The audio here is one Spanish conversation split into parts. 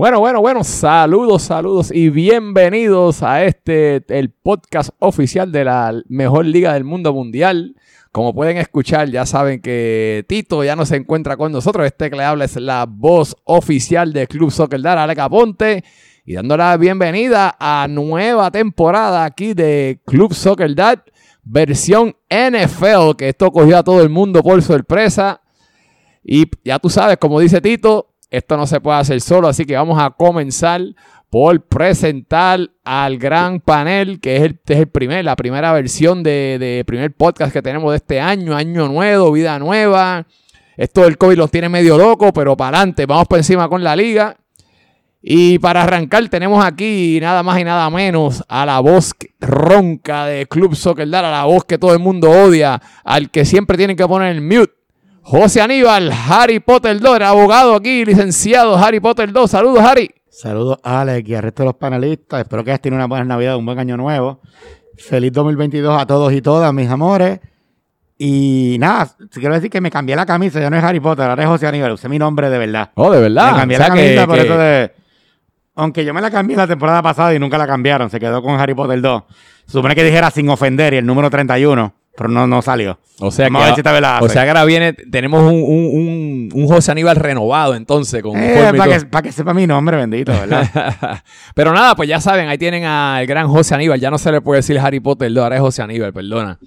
Bueno, bueno, bueno, saludos, saludos y bienvenidos a este, el podcast oficial de la mejor liga del mundo mundial. Como pueden escuchar, ya saben que Tito ya no se encuentra con nosotros. Este que le habla es la voz oficial de Club Soccer Dar, Alex Aponte. Y dando la bienvenida a nueva temporada aquí de Club Soccer Dad, versión NFL, que esto cogió a todo el mundo por sorpresa. Y ya tú sabes, como dice Tito, esto no se puede hacer solo, así que vamos a comenzar por presentar al gran panel, que es el, es el primer, la primera versión de, de, primer podcast que tenemos de este año, año nuevo, vida nueva. Esto del COVID los tiene medio loco, pero para adelante, vamos por encima con la liga. Y para arrancar tenemos aquí nada más y nada menos a la voz ronca de Club Soccer Dar, a la voz que todo el mundo odia, al que siempre tienen que poner el mute. José Aníbal, Harry Potter 2, abogado aquí, licenciado Harry Potter 2. Saludos, Harry. Saludos, Alex, y al resto de los panelistas. Espero que hayas tenido una buena Navidad, un buen año nuevo. Feliz 2022 a todos y todas, mis amores. Y nada, quiero decir que me cambié la camisa, ya no es Harry Potter, ahora es José Aníbal, usé mi nombre de verdad. Oh, de verdad. Me cambié la camisa por eso de. Aunque yo me la cambié la temporada pasada y nunca la cambiaron, se quedó con Harry Potter 2. supone que dijera sin ofender y el número 31 pero no, no salió. O sea, que, o sea que ahora viene, tenemos un, un, un, José Aníbal renovado entonces. Con eh, para, que, para que sepa mi nombre, bendito, ¿verdad? pero nada, pues ya saben, ahí tienen al gran José Aníbal. Ya no se le puede decir Harry Potter, ahora es José Aníbal, perdona.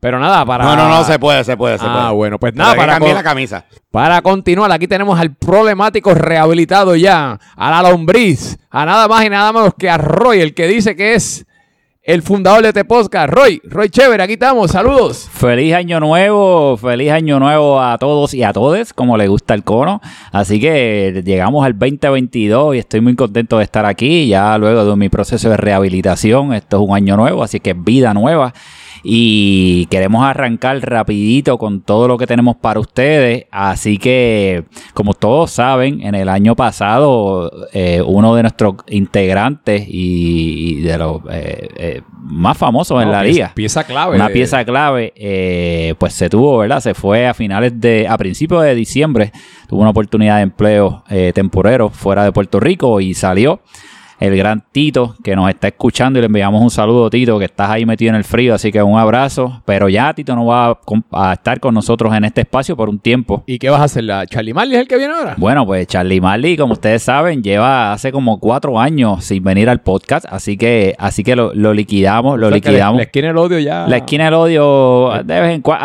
Pero nada, para. No, no, no, se puede, se puede, se ah, bueno, pues nada, para. cambiar la camisa. Para continuar, aquí tenemos al problemático rehabilitado ya, a la lombriz, a nada más y nada menos que a Roy, el que dice que es el fundador de este podcast, Roy. Roy Chévere, aquí estamos, saludos. Feliz año nuevo, feliz año nuevo a todos y a todes, como le gusta el cono. Así que llegamos al 2022 y estoy muy contento de estar aquí, ya luego de mi proceso de rehabilitación. Esto es un año nuevo, así que vida nueva y queremos arrancar rapidito con todo lo que tenemos para ustedes. Así que, como todos saben, en el año pasado eh, uno de nuestros integrantes y, de los eh, eh, más famosos en la liga, pieza clave, una pieza clave, pues se tuvo, ¿verdad? Se fue a finales de, a principios de diciembre, tuvo una oportunidad de empleo temporero fuera de Puerto Rico y salió el gran Tito, que nos está escuchando y le enviamos un saludo, Tito, que estás ahí metido en el frío, así que un abrazo. Pero ya Tito no va a, estar con nosotros en este espacio por un tiempo. ¿Y qué vas a hacer? ¿La Charlie Marley es el que viene ahora? Bueno, pues Charlie Marley, como ustedes saben, lleva hace como cuatro años sin venir al podcast, así que así que lo, liquidamos, lo liquidamos. La, esquina del odio ya... La esquina del odio, de vez en cuando...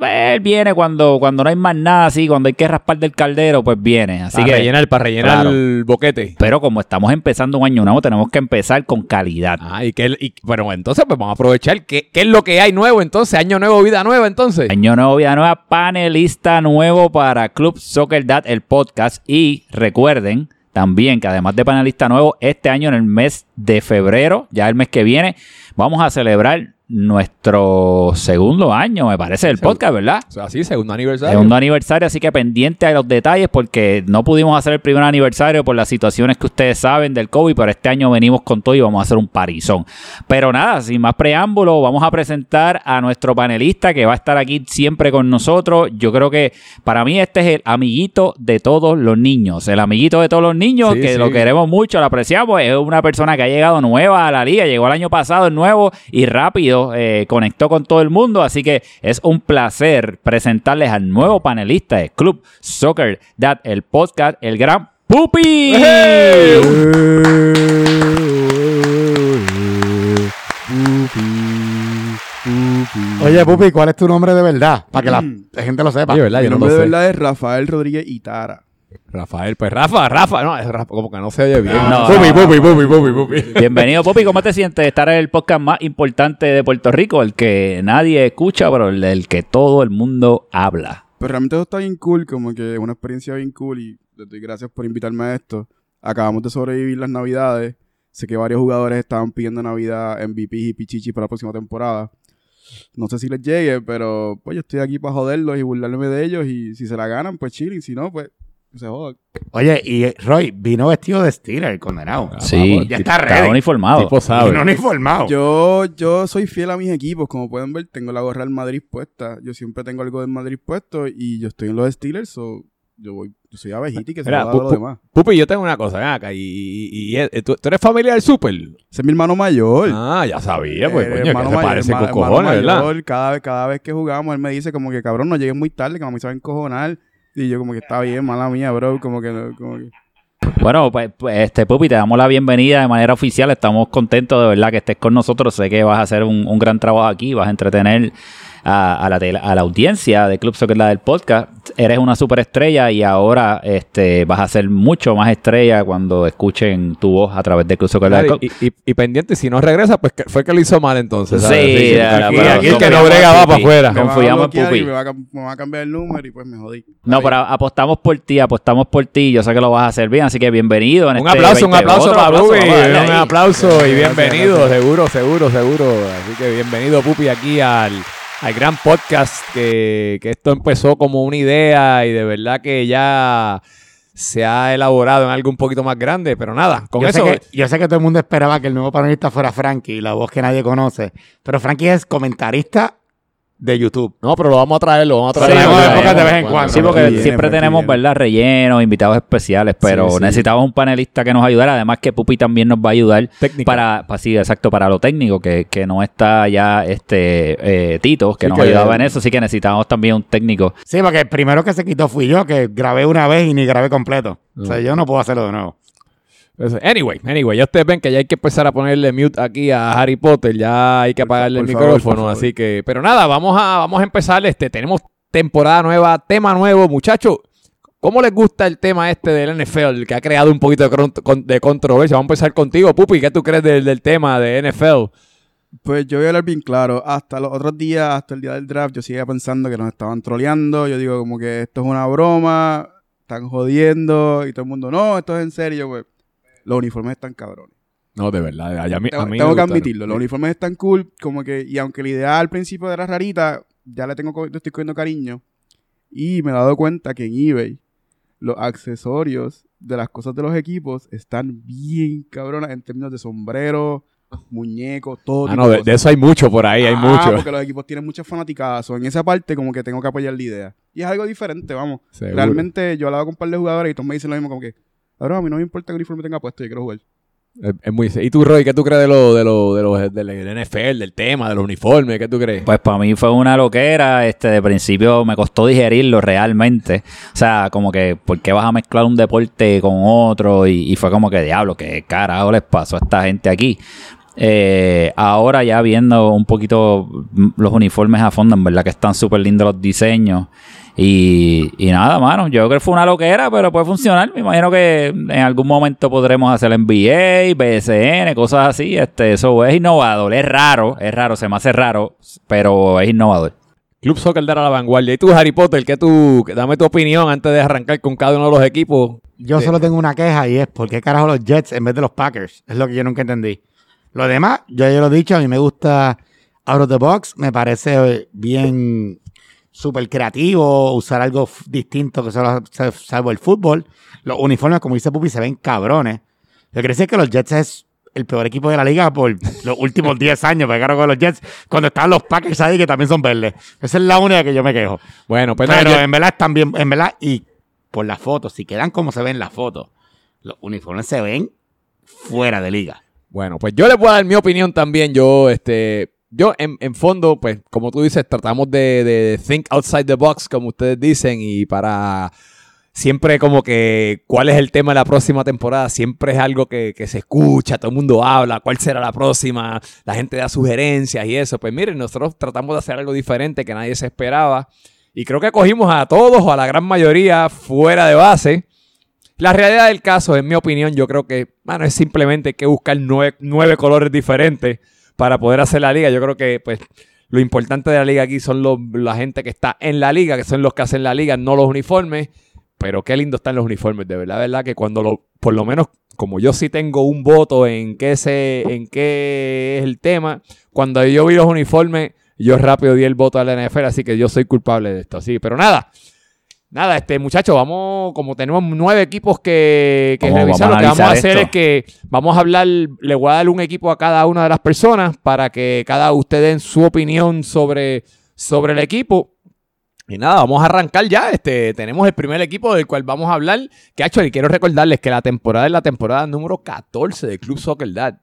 Él viene cuando, cuando no hay más nada así, cuando hay que raspar del caldero, pues viene. Así para que, rellenar, para rellenar el boquete. Pero como estamos empezando un año nuevo, tenemos que empezar con calidad. Ah, y que, bueno, entonces pues vamos a aprovechar. ¿Qué, ¿Qué, es lo que hay nuevo entonces? Año nuevo, vida nueva entonces. Año nuevo, vida nueva, panelista nuevo para Club Soccer Dad, el podcast. Y recuerden también que además de panelista nuevo, este año en el mes de febrero, ya el mes que viene, vamos a celebrar nuestro segundo año, me parece, del podcast, ¿verdad? O sea, sí, segundo aniversario. Segundo aniversario, así que pendiente a los detalles porque no pudimos hacer el primer aniversario por las situaciones que ustedes saben del COVID, pero este año venimos con todo y vamos a hacer un parizón. Pero nada, sin más preámbulo, vamos a presentar a nuestro panelista que va a estar aquí siempre con nosotros. Yo creo que para mí este es el amiguito de todos los niños, el amiguito de todos los niños, que lo queremos mucho, lo apreciamos, es una persona que ha llegado nueva a la liga, llegó el año pasado, es nuevo y rápido eh, conectó con todo el mundo, así que es un placer presentarles al nuevo panelista de Club Soccer Dad, el podcast, el gran Pupi. Oye, Pupi, ¿cuál es tu nombre de verdad? Para que la, mm. gente lo sepa. Mi nombre de verdad es Rafael Rodríguez Itara. Rafael, pues Rafa, Rafa, no, es Rafa, como que no se oye bien. No, pupi, pupi, pupi, pupi, pupi. Bienvenido, Pupi. ¿Cómo te sientes de estar en el podcast más importante de Puerto Rico? El que nadie escucha, pero el del que todo el mundo habla. Pues realmente eso está bien cool, como que una experiencia bien cool y te doy gracias por invitarme a esto. Acabamos de sobrevivir las navidades. Sé que varios jugadores estaban pidiendo Navidad MVP y Pichichi para la próxima temporada. No sé si les llegue, pero pues yo estoy aquí para joderlos y burlarme de ellos y si se la ganan, pues chilling. Si no, pues Oye, y Roy vino vestido de Steeler, el condenado. Ah, sí, ya está ready. uniformado. uniformado. Yo, yo soy fiel a mis equipos. Como pueden ver, tengo la gorra del Madrid puesta. Yo siempre tengo algo del Madrid puesto y yo estoy en los Steelers. So yo voy, yo soy abejita y que se Mira, lo da a los pu- demás. Pupi, yo tengo una cosa, ven acá. Y, y- y- y- ¿tú, tú eres familia del Super? Ese es mi hermano mayor. Ah, ya sabía, pues, Eh, coño, que hermano se mayor, parece con hermano cojones, ¿verdad? mayor, Cada, vez- cada vez que jugamos, él me dice como que, cabrón, no llegues muy tarde, que mami se va a encojonar. Y yo como que está bien, mala mía, bro. Como que, no- como que... Bueno, pues, pues, este Pupi, te damos la bienvenida de manera oficial. Estamos contentos de verdad que estés con nosotros. Sé que vas a hacer un, un gran trabajo aquí, vas a entretener a, a la, tele- a la audiencia de Club Soccer La del podcast. Eres una superestrella y ahora este, vas a ser mucho más estrella cuando escuchen tu voz a través de Club Soccer La del y, y- y pendiente, si no regresa, pues que- fue que lo hizo mal entonces. ¿sabes? Sí, ya, aquí, el que no brega va para afuera. Confiamos en Pupi. y Me va, a, cam- me va a cambiar el número y pues me jodí. No, Ahí. pero apostamos por ti, apostamos por ti. Yo sé que lo vas a hacer bien, así que bienvenido. En Un este aplauso, un 20. aplauso Otro para aplauso, Pupi. Un aplauso y Gracias, bienvenido, gracias. seguro, seguro, seguro. Así que bienvenido, Pupi, aquí al, al gran podcast que, que esto empezó como una idea y de verdad que ya se ha elaborado en algo un poquito más grande, pero nada, con yo, eso... sé que, yo sé que todo el mundo esperaba que el nuevo panelista fuera Frankie, la voz que nadie conoce. Pero Frankie es comentarista de YouTube. No, pero lo vamos a traer, lo vamos a Sí, traer. vamos a Cuando- épocas de vez en cuando-. Sí, porque Viene, siempre Frankie tenemos, viene. ¿verdad? Rellenos, invitados especiales, pero Sí, sí. necesitamos un panelista que nos ayudara. Además que Pupi también nos va a ayudar Técnica. para, para sí, exacto, para lo técnico, que, que no está ya este eh, Tito, que Sí, nos que- ayudaba en eso, así que necesitamos también un técnico. Sí, porque el primero que se quitó fui yo, que grabé una vez y ni grabé completo. O sea, yo no puedo hacerlo de nuevo. Anyway, anyway, ya ustedes ven que ya hay que empezar a ponerle mute aquí a Harry Potter, ya hay que Por apagarle el favor, micrófono, así que, pero nada, vamos a, vamos a empezar, este, tenemos temporada nueva, tema nuevo, muchachos. ¿Cómo les gusta el tema este del NFL que ha creado un poquito de controversia? Vamos a empezar contigo, Pupi, ¿qué tú crees del, del tema de NFL? Pues yo voy a hablar bien claro. Hasta los otros días, hasta el día del draft, yo seguía pensando que nos estaban troleando. Yo digo como que esto es una broma, están jodiendo y todo el mundo, no, esto es en serio, pues. Los uniformes están cabrones. No, de verdad, a, mí, a mí Tengo, que admitirlo, los uniformes están cool, como que, y aunque la idea al principio era rarita, ya le tengo, le estoy cogiendo cariño. Y me he dado cuenta que en eBay los accesorios de las cosas de los equipos están bien cabronas en términos de sombrero, muñecos, todo. Ah, tipo no, de, eso hay mucho por ahí, hay Ah, mucho. porque los equipos tienen muchas fanaticadas. o En esa parte, como que tengo que apoyar la idea. Y es algo diferente, vamos. Seguro. Realmente, yo he hablado con un par de jugadores y todos me dicen lo mismo, como que, ahora a mí no me importa que el uniforme tenga puesto, yo quiero jugar. Es, es muy, ¿Y tú, Roy, qué tú crees de lo, de lo, de los del NFL, del tema, de los uniformes? ¿Qué tú crees? Pues para mí fue una loquera, este, de principio me costó digerirlo realmente. O sea, como que, ¿por qué vas a mezclar un deporte con otro? Y, y fue como que, diablo, ¿qué carajo les pasó a esta gente aquí? Eh, ahora ya viendo un poquito mm, los uniformes a fondo, en verdad que están súper lindos los diseños. Y, y nada, mano, yo creo que fue una loquera, pero puede funcionar. Me imagino que en algún momento podremos hacer NBA, BSN, cosas así. Este, eso es innovador, es raro, es raro, se me hace raro, pero es innovador. Club Soccer de la vanguardia. ¿Y tú, Harry Potter, qué tú, dame tu opinión antes de arrancar con cada uno de los equipos? Yo Sí. solo tengo una queja y es ¿por qué carajo los Jets en vez de los Packers? Es lo que yo nunca entendí. Lo demás, yo ya lo he dicho, a mí me gusta Out of the Box, me parece bien súper creativo, usar algo distinto que solo sa- salvo el fútbol. Los uniformes, como dice Pupi, se ven cabrones. Lo que que los Jets es el peor equipo de la liga por los últimos 10 años, claro con los Jets, cuando están los Packers ahí que también son verdes. Esa es la única que yo me quejo. Bueno, pues Pero en verdad están bien, en verdad, y por las fotos, si quedan como se ven las fotos, los uniformes se ven fuera de liga. Bueno, pues yo les voy a dar mi opinión también. Yo, este, yo en, en fondo, pues, como tú dices, tratamos de, think outside the box, como ustedes dicen, y para siempre como que cuál es el tema de la próxima temporada, siempre es algo que, se escucha, todo el mundo habla, cuál será la próxima, la gente da sugerencias y eso. Pues miren, nosotros tratamos de hacer algo diferente que nadie se esperaba. Y creo que cogimos a todos o a la gran mayoría fuera de base. La realidad del caso, en mi opinión, yo creo que, bueno, es simplemente que buscar nueve, nueve colores diferentes para poder hacer la liga. Yo creo que, pues, lo importante de la liga aquí son los- la gente que está en la liga, que son los que hacen la liga, no los uniformes. Pero qué lindo están los uniformes, de verdad, verdad, que cuando lo, por lo menos, como yo sí tengo un voto en qué se, en qué es el tema, cuando yo vi los uniformes, yo rápido di el voto a la NFL, así que yo soy culpable de esto, así. Pero nada, Nada, este muchachos, vamos, como tenemos nueve equipos que, que Vamos- revisar, vamos lo que vamos a hacer esto. es que vamos a hablar, le voy a dar un equipo a cada una de las personas para que cada usted den su opinión sobre, sobre el equipo. Y nada, vamos a arrancar ya. Este, tenemos el primer equipo del cual vamos a hablar. Que hecho, y quiero recordarles que la temporada es la temporada número 14 del Club Soccer Dad.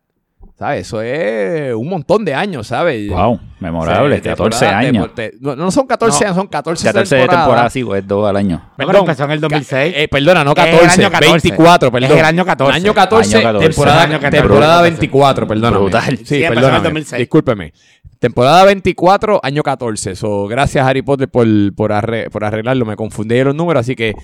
¿Sabes? Eso es un montón de años, ¿sabes? Wow, memorable, Sí, 14 temporada- años. te- no, no son 14 No. años, son 14, 14 de temporadas. temporada, sí, pues dos al año. Pero empezó en el 2006. Eh, perdona, no Es el 14, año 14. 24, perdón. Es el año 14. Año 14, Año 14. temporada, Año 14. temporada Brutal. 24, perdóname. Brutal. Sí, Sí, empezó en el perdóname. 2006. Discúlpeme. Temporada 24, año 14. So, gracias, Harry Potter, por, por, arre- por arreglarlo. Me confundí de los números, así que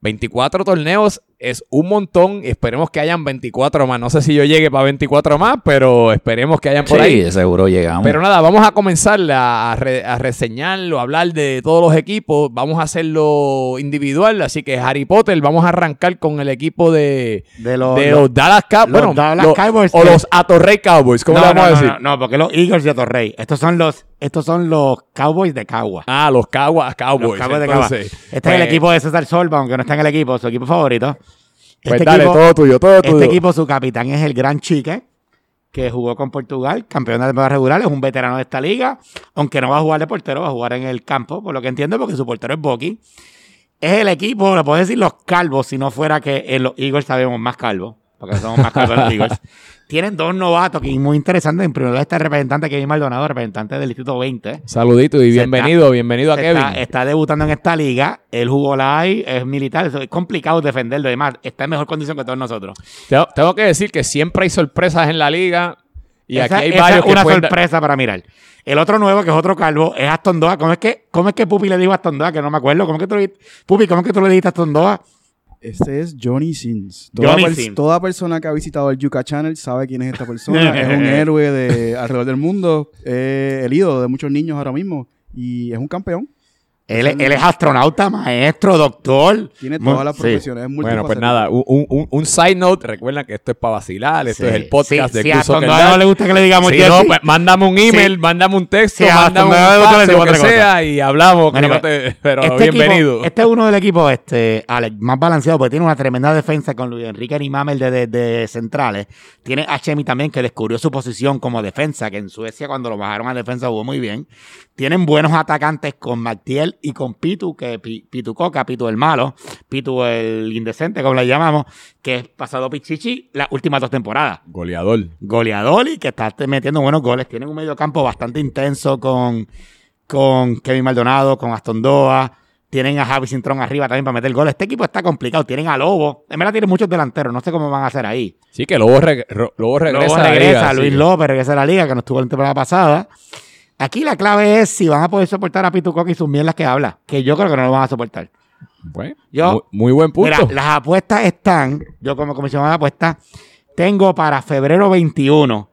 24 torneos es un montón. Esperemos que hayan 24 más. No sé si yo llegue para 24 más, pero esperemos que hayan por sí, ahí. seguro llegamos. Pero nada, vamos a comenzar a, a re- a reseñarlo, a hablar de todos los equipos. Vamos a hacerlo individual. Así que Harry Potter, vamos a arrancar con el equipo de, De los, de los- los Dallas Cowboys. los Bueno, Dallas Cowboys o que- los Atorrey Cowboys. ¿Cómo no, le vamos no, a decir? no, no, porque los Eagles de Torrey. Estos son los, estos son los Cowboys de Cagua. Ah, los Cowboys. Cowboys. Los Cowboys de Cagua. Este es pues, el equipo de César Solva, aunque no está en el equipo, su equipo favorito. Pues Este dale, equipo- todo tuyo, todo tuyo. Este equipo, su capitán es el Gran Chique, que jugó con Portugal, campeón de temporada regular, es un veterano de esta liga, aunque no va a jugar de portero, va a jugar en el campo, por lo que entiendo, porque su portero es Boki. Es el equipo, lo puedo decir los calvos, si no fuera que en los Eagles sabemos más calvos, porque somos más Eagles. Tienen dos novatos que es muy interesantes. En primer lugar está el representante Kevin Maldonado, representante del Distrito 20. Saludito y bienvenido, bienvenido a Kevin. Está, está debutando en esta liga. Él jugó live, es militar. Es complicado defenderlo. Además, está en mejor condición que todos nosotros. Tengo, tengo que decir que siempre hay sorpresas en la liga. Y esa, aquí hay esa varios es que una sorpresa para mirar. El otro nuevo, que es otro calvo, es Aston Doa. ¿Cómo es que, cómo es que Pupi le dijo a Aston Doa? Que no me acuerdo. ¿Cómo es que tú le? Pupi, ¿cómo es que tú le dijiste a Aston Doa? Este es Johnny Sins. Toda, Johnny pers- Sins. toda persona que ha visitado el Yuka Channel sabe quién es esta persona. es un héroe de alrededor del mundo. Es el ídolo de muchos niños ahora mismo. Y es un campeón. Él, es- él es astronauta, maestro, doctor. Tiene todas las sí. profesiones. Es Bueno, pues nada, un, un- un side note. Recuerda que esto es para vacilar. Esto Sí. es el podcast Sí, de si a Dad. no le gusta que le digamos Si no, pues mándame un email, Sí. mándame un texto, Sí, a mándame un fax, lo que sea y hablamos. Bueno, que no pues, te- pero Este bienvenido. equipo- este es uno del equipo, este, Alex, más balanceado, porque tiene una tremenda defensa con Luis Enrique Nimamel de, de, de centrales. Tiene a Chemi también, que descubrió su posición como defensa, que en Suecia cuando lo bajaron a defensa jugó muy bien. Tienen buenos atacantes con Mactiel y con Pitu, que Pi- Pitu Coca, Pitu el malo, Pitu el indecente, como le llamamos, que es pasado Pichichi las últimas dos temporadas Goleador. goleador y que está metiendo buenos goles. Tienen un medio campo bastante intenso con, con Kevin Maldonado, con Aston Doa. Tienen a Javi Cintrón arriba también para meter goles. Este equipo está complicado. Tienen a Lobo. En verdad tienen muchos delanteros. No sé cómo van a hacer ahí. Sí, que Lobo, reg- Lobo regresa. Lobo a la regresa, liga, Luis sí. López regresa a la liga, que no estuvo la temporada pasada. Aquí la clave es si van a poder soportar a Pitu Coca y sus mierdas que habla. Que yo creo que no lo van a soportar. Bueno, Yo- muy, muy buen punto. Mira, las apuestas están, yo como comisionado de apuestas, tengo para febrero 21,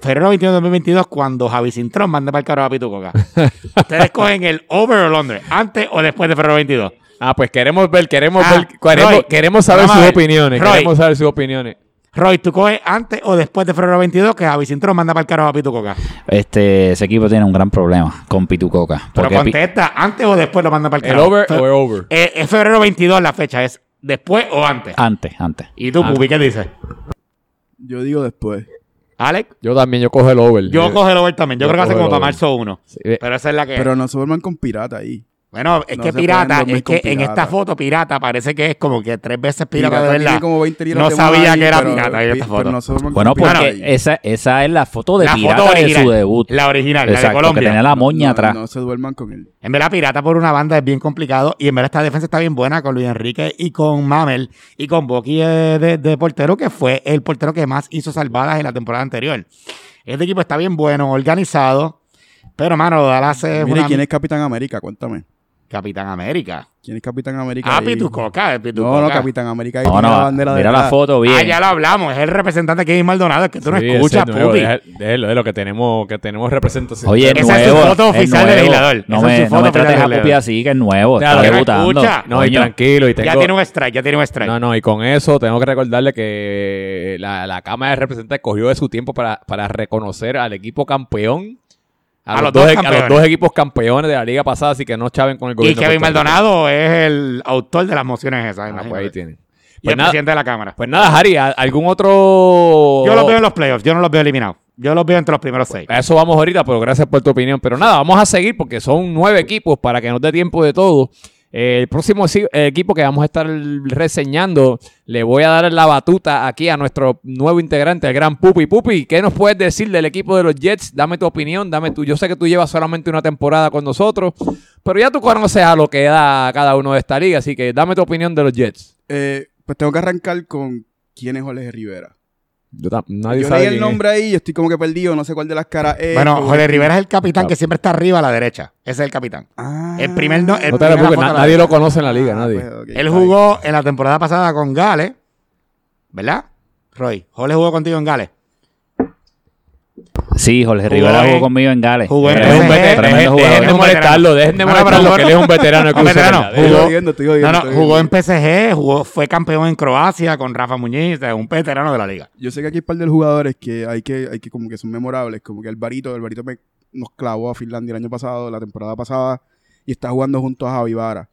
febrero 21 de 2022, cuando Javi Cintrón mande para el carajo a Pitucoca. Ustedes cogen el over o under, antes o después de febrero 22. Ah, pues queremos ver, queremos Ah, ver, queremos, Roy, queremos saber sus ver. opiniones. Roy. Queremos saber sus opiniones. Roy, tú coges antes o después de febrero 22 que Javi Cintrón manda para el carajo a Pitucoca. Este, ese equipo tiene un gran problema con Pitucoca. Pero contesta, antes o después lo manda para el ¿El carajo. over Fe- o el over? Eh, es febrero 22 la fecha, es después o antes. antes, antes. ¿Y tú, Ah. Pupi, qué dices? Yo digo después. Alex, Yo también, yo cojo el over. yo cojo el over también. Yo, yo creo que hace como el para marzo 1. sí, eh, Pero esa es la que... Pero no se con pirata ahí. Bueno, es No que pirata, es que en esta foto pirata parece que es como que tres veces pirata, Pirata de verdad. como 20 libras No sabía ahí, que era pero- pirata en esta foto. no Bueno, porque ahí. esa, esa es la foto de La pirata foto de su debut. La original, la de Exacto, que Colombia. tenía la moña No, atrás. No se duerman con él. En verdad, pirata por una banda es bien complicado. Y en verdad, esta defensa está bien buena con Luis Enrique y con Mamel y con Boqui eh, de, de portero, que fue el portero que más hizo salvadas en la temporada anterior. Este equipo está bien bueno, organizado. Pero, mano, Dallas es Mire, una- ¿quién es Capitán América? Cuéntame. Capitán América. ¿Quién es Capitán América? Ah? Pitucoca, No, Pitucoca. no, Capitán América. Ahí No, tiene la no, bandera mira detrás. la foto bien. Ah, ya lo hablamos. Es el representante Kevin Maldonado. Es que tú no escuchas, es déjelo, déjelo, que tenemos, que tenemos representación. Oye, Esa es su foto es oficial de legislador. No Esa es me, no foto me trates de a así, que es nuevo. Claro, está que no debutando. escucha. No, y tranquilo. Y tengo, Ya tiene un strike, ya tiene un strike. No, no, y con eso tengo que recordarle que la, la Cámara de Representantes cogió de su tiempo para, para reconocer al equipo campeón. A, los, dos, e- a los campeones. dos equipos campeones de la liga pasada, así que no chaven con el Y gobierno. Kevin Puerto Rico. Maldonado es el autor de las mociones esas. Ah, pues ahí tienen. y Pues el nada, presidente de la Cámara. pues nada, Harry, ¿a- ¿algún otro...? Yo los veo en los playoffs, yo no los veo eliminados. Yo los veo entre los primeros seis. A eso vamos ahorita, pero gracias por tu opinión. Pero nada, vamos a seguir porque son nueve equipos para que nos dé tiempo de todo. El próximo equipo que vamos a estar reseñando, le voy a dar la batuta aquí a nuestro nuevo integrante, el gran Pupi. Pupi, ¿qué nos puedes decir del equipo de los Jets? Dame tu opinión, dame tu. Yo sé que tú llevas solamente una temporada con nosotros, pero ya tú conoces a lo que da cada uno de esta liga, así que dame tu opinión de los Jets. Eh, pues tengo que arrancar con quién es Jorge Rivera. Yo nadie Yo sabe leí el es. nombre ahí y estoy como que perdido, no sé cuál de las caras es. bueno, Jorge Rivera es el capitán Claro. que siempre está arriba a la derecha. Ese es el capitán. Ah. El primer no- el No te primera preocupes, foto na- a la nadie derecha. lo conoce en la liga, Ah, nadie. pues, Él jugó en la temporada pasada con Gales, ¿verdad? Roy, Jorge jugó contigo en Gales. Sí, Jorge Rivera jugó conmigo en Gales. jugó en Es un dejen- de Es molestarlo, dejen de No, no, molestarlo, que él es un veterano Jugó- jugó en. PSG, jugó, fue campeón en Croacia con Rafa Muñiz, sea, un veterano de la liga. Yo sé que aquí hay un par de jugadores que hay que, hay que como que son memorables, como que Alvarito, Alvarito me, nos clavó a Finlandia el año pasado, la temporada pasada, y está jugando junto a Javi Vara.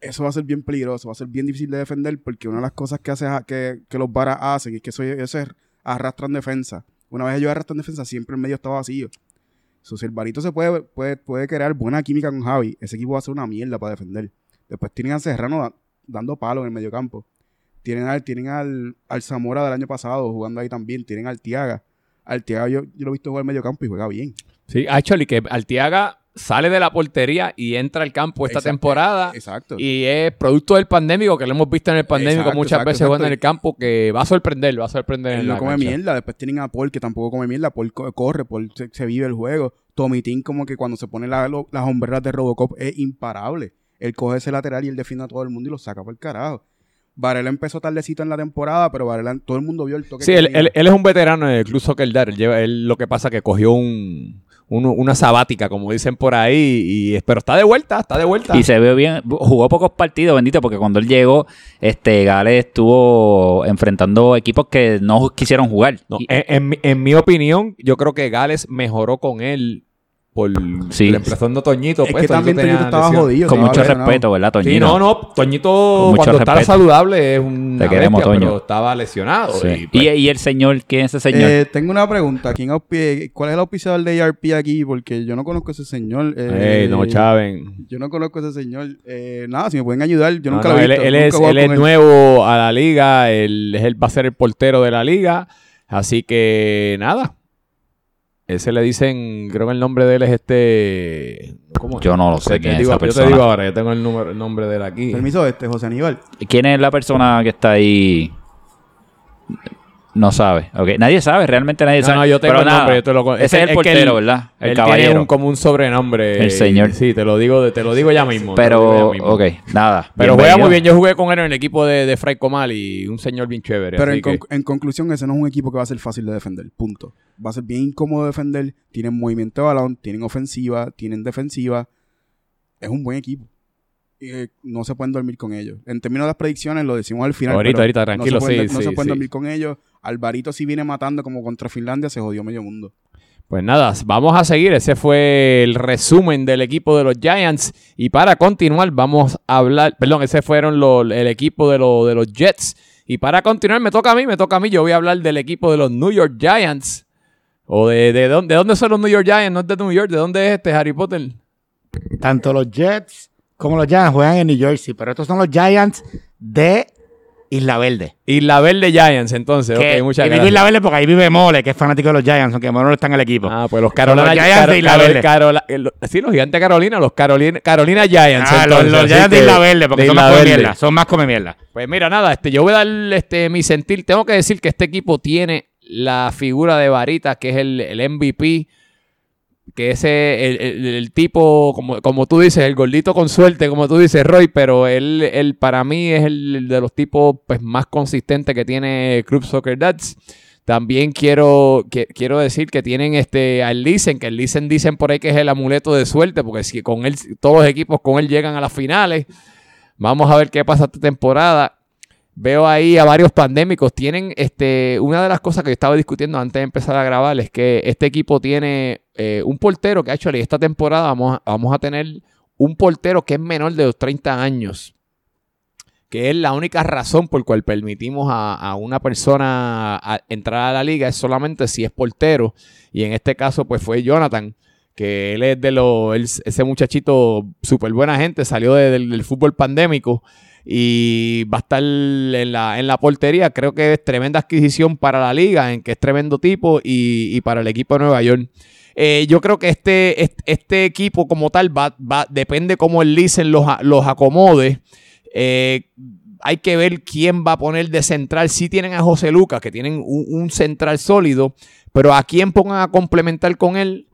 Eso va a ser bien peligroso, va a ser bien difícil de defender, porque una de las cosas que hace que, que los Varas hacen es que eso, eso es arrastran defensa. Una vez ellos arrastran defensa, siempre el medio está vacío. So, si Alvarito se puede, puede, puede crear buena química con Javi, ese equipo va a ser una mierda para defender. Después tienen a Serrano da- dando palos en el mediocampo. Tienen al, tienen al, al Zamora del año pasado jugando ahí también. Tienen al Tiaga. Al Tiaga yo, yo lo he visto jugar medio campo y juega bien. Sí, actually, que Artiaga sale de la portería y entra al campo esta Exacto. temporada. Exacto. Y es producto del pandémico, que lo hemos visto en el pandémico Exacto, muchas exacto, veces jugando en el campo, que va a sorprender, va a sorprender Él en no la come cancha. mierda. Después tienen a Paul, que tampoco come mierda. Paul co- corre, Paul se, se vive el juego. Tomitín, como que cuando se pone la- lo- las hombreras de Robocop, es imparable. Él coge ese lateral y él defiende a todo el mundo y lo saca por el carajo. Varela empezó tardecito en la temporada, pero Varela, todo el mundo vio el toque Sí, que él, tenía. él- él es un veterano en el Club Soccer Dar. Él, lleva- él lo que pasa que cogió un, un- una sabática, como dicen por ahí, y, pero está de vuelta, está de vuelta. Y se ve bien, jugó pocos partidos, bendito, porque cuando él llegó, este Gales estuvo enfrentando equipos que no quisieron jugar. No, Y- en, en mi opinión, yo creo que Gales mejoró con él por Sí. le empezando Toñito. Es pues, que también tenía Toñito estaba lesión. jodido. con mucho respeto, ¿verdad, Toñito? Sí, no, no, Toñito cuando está respeto. saludable es un Te queremos, Toño. pero estaba lesionado. Sí. y, pues, Y, y el señor, ¿quién es ese señor? Eh, tengo una pregunta. ¿Quién ¿Cuál es el auspiciador de ARP aquí? Porque yo no conozco a ese señor. Eh, ey, no, Chaven. Yo no conozco a ese señor. Eh, nada, si me pueden ayudar, yo No, nunca no, lo he él, visto. él es, él es nuevo a la liga, él, él va a ser el portero de la liga, así que nada. Ese le dicen, creo que el nombre de él es este... ¿Cómo es? Yo no lo sé quién es digo- esa Yo te persona. digo ahora, yo tengo el, número, el nombre de él aquí. Permiso, este, José Aníbal. ¿Quién es la persona que está ahí? No sabe. Ok, Nadie sabe, realmente nadie No, sabe. no, yo tengo Pero el nada, nombre, yo te lo con- Ese es es el que portero, ¿verdad? El él caballero. tiene un, como un sobrenombre. El señor. Sí, te lo digo, te lo digo ya mismo. Pero, ya mismo. ok, nada. Pero juega muy bien. Yo jugué con él en el equipo de, de Fray Comal y un señor bien chévere. Pero así en, que- conc- en conclusión, ese no es un equipo que va a ser fácil de defender. Punto. Va a ser bien incómodo de defender. Tienen movimiento de balón, tienen ofensiva, tienen defensiva. Es un buen equipo. Y, eh, no se pueden dormir con ellos. En términos de las predicciones, lo decimos al final. Ahorita, pero ahorita, tranquilo, no se pueden, sí, no sí, se pueden sí. dormir con ellos. Alvarito, si viene matando como contra Finlandia, se jodió medio mundo. Pues nada, vamos a seguir. Ese fue el resumen del equipo de los Giants. Y para continuar, vamos a hablar. Perdón, ese fueron los- el equipo de, lo- de los Jets. Y para continuar, me toca a mí, me toca a mí. Yo voy a hablar del equipo de los New York Giants. O de, de, dónde, de dónde son los New York Giants, no es de New York. ¿De dónde es este Harry Potter? Tanto los Jets como los Giants juegan en New Jersey, pero estos son los Giants de Isla Verde. Isla Verde Giants, entonces. Que- ok, muchas y digo gracias. Isla Verde porque ahí vive Mole, que es fanático de los Giants, aunque Mole no está en el equipo. Ah, pues los Carolina los Giants de Isla Verde. Eh, sí, los gigantes de Carolina, los Carolina, Carolina Giants. Ah, los, entonces, los así Giants de que- Isla Verde, porque son más come mierda. Son más come mierda. Pues mira, nada, este, yo voy a dar este, mi sentir. Tengo que decir que este equipo tiene la figura de Varita, que es el, el MVP. Que ese, el, el- tipo, como, como tú dices, el gordito con suerte, como tú dices, Roy, pero él, él para mí es el de los tipos pues, más consistentes que tiene Club Soccer Dads. También quiero, que- quiero decir que tienen este al Lisen, que el Lisen dicen por ahí que es el amuleto de suerte, porque si con él, todos los equipos con él llegan a las finales. Vamos a ver qué pasa esta temporada. Veo ahí a varios pandémicos. Tienen este, una de las cosas que yo estaba discutiendo antes de empezar a grabar es que este equipo tiene eh, un portero que ha hecho esta temporada vamos a, vamos a tener un portero que es menor de los 30 años. que es la única razón por cual permitimos a, una persona entrar a la liga es solamente si es portero. Y en este caso, pues fue Jonathan, que él es de los, ese muchachito súper buena gente, salió de- del, del fútbol pandémico y va a estar en la, en la portería. Creo que es tremenda adquisición para la liga, en que es tremendo tipo y, y para el equipo de Nueva York. Eh, yo creo que este, este, equipo como tal va, va, depende cómo el Licen los, los acomode. Eh, hay que ver quién va a poner de central. Si tienen a José Lucas, que tienen un, un central sólido, pero a quién pongan a complementar con él.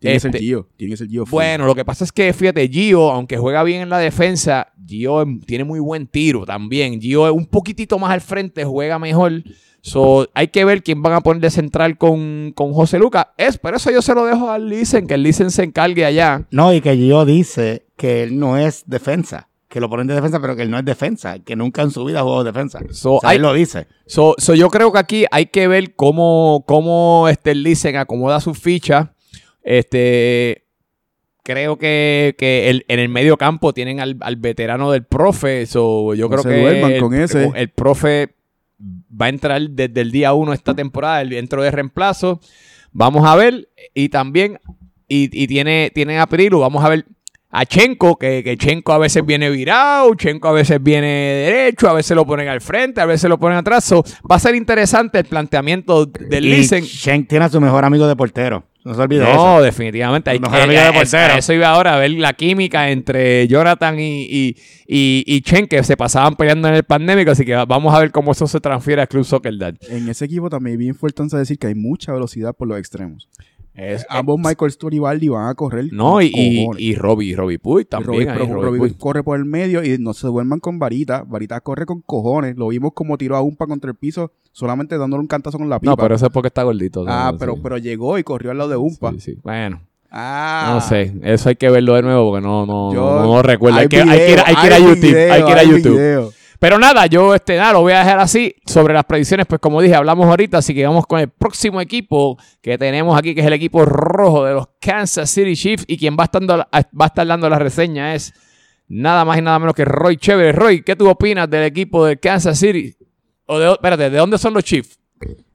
Tiene que ser Este, Gio. Tiene que ser Gio. Bueno, lo que pasa es que, fíjate, Gio, aunque juega bien en la defensa, Gio em- tiene muy buen tiro también. Gio es un poquitito más al frente, juega mejor. So, hay que ver quién van a poner de central con, con José Lucas. Es, pero eso yo se lo dejo al Licen, que el Licen se encargue allá. No, y que Gio dice que él no es defensa. Que lo ponen de defensa, pero que él no es defensa. Que nunca en su vida jugó defensa. So, o sea, hay- él lo dice. So, so yo creo que aquí hay que ver cómo, cómo este, el Licen acomoda sus fichas. Este, creo que, que el- en el medio campo tienen al, al veterano del profe. So, yo No creo se que duerman el, con ese. el profe va a entrar desde el día uno esta temporada, el dentro de reemplazo. Vamos a ver. Y también, y, y tiene, tiene a Prilu, vamos a ver. A Chenko, que, que Chenko a veces viene virado, Chenko a veces viene derecho, a veces lo ponen al frente, a veces lo ponen atrás. So, va a ser interesante el planteamiento del Y Licen. Shank tiene a su mejor amigo de portero. No se olvide de No, eso. definitivamente. Hay, Mejor eh, amigo de eh, portero. a eso iba ahora, a ver la química entre Jonathan y, y, y, y Chen, que se pasaban peleando en el pandémico. Así que va- vamos a ver cómo eso se transfiere al Club Soccer Dad. En ese equipo también es bien importante decir que hay mucha velocidad por los extremos. Es- Ambos Michael Stewart y Baldi van a correr. no, y, y, y Robbie, Robbie también. Robbie- Puig. corre por el medio y no se duerman con Varita. Varita corre con cojones. Lo vimos como tiró a Umpa contra el piso solamente dándole un cantazo con la pipa. No, pero eso es porque está gordito. ah, no, pero, sí. pero llegó y corrió al lado de Umpa. Sí, sí. Bueno, Ah. no sé. Eso hay que verlo de nuevo porque no, no, Yo- no, no recuerdo. Hay, hay que, hay que ir, hay que ir a hay YouTube. video, hay que ir a hay YouTube. video. Pero nada, yo este, nada, lo voy a dejar así. Sobre las predicciones, pues como dije, hablamos ahorita, así que vamos con el próximo equipo que tenemos aquí, que es el equipo rojo de los Kansas City Chiefs. Y quien va a estar, dando- va a estar dando la reseña es nada más y nada menos que Roy Chévere. Roy, ¿qué tú opinas del equipo de Kansas City? O de, espérate, ¿de dónde son los Chiefs?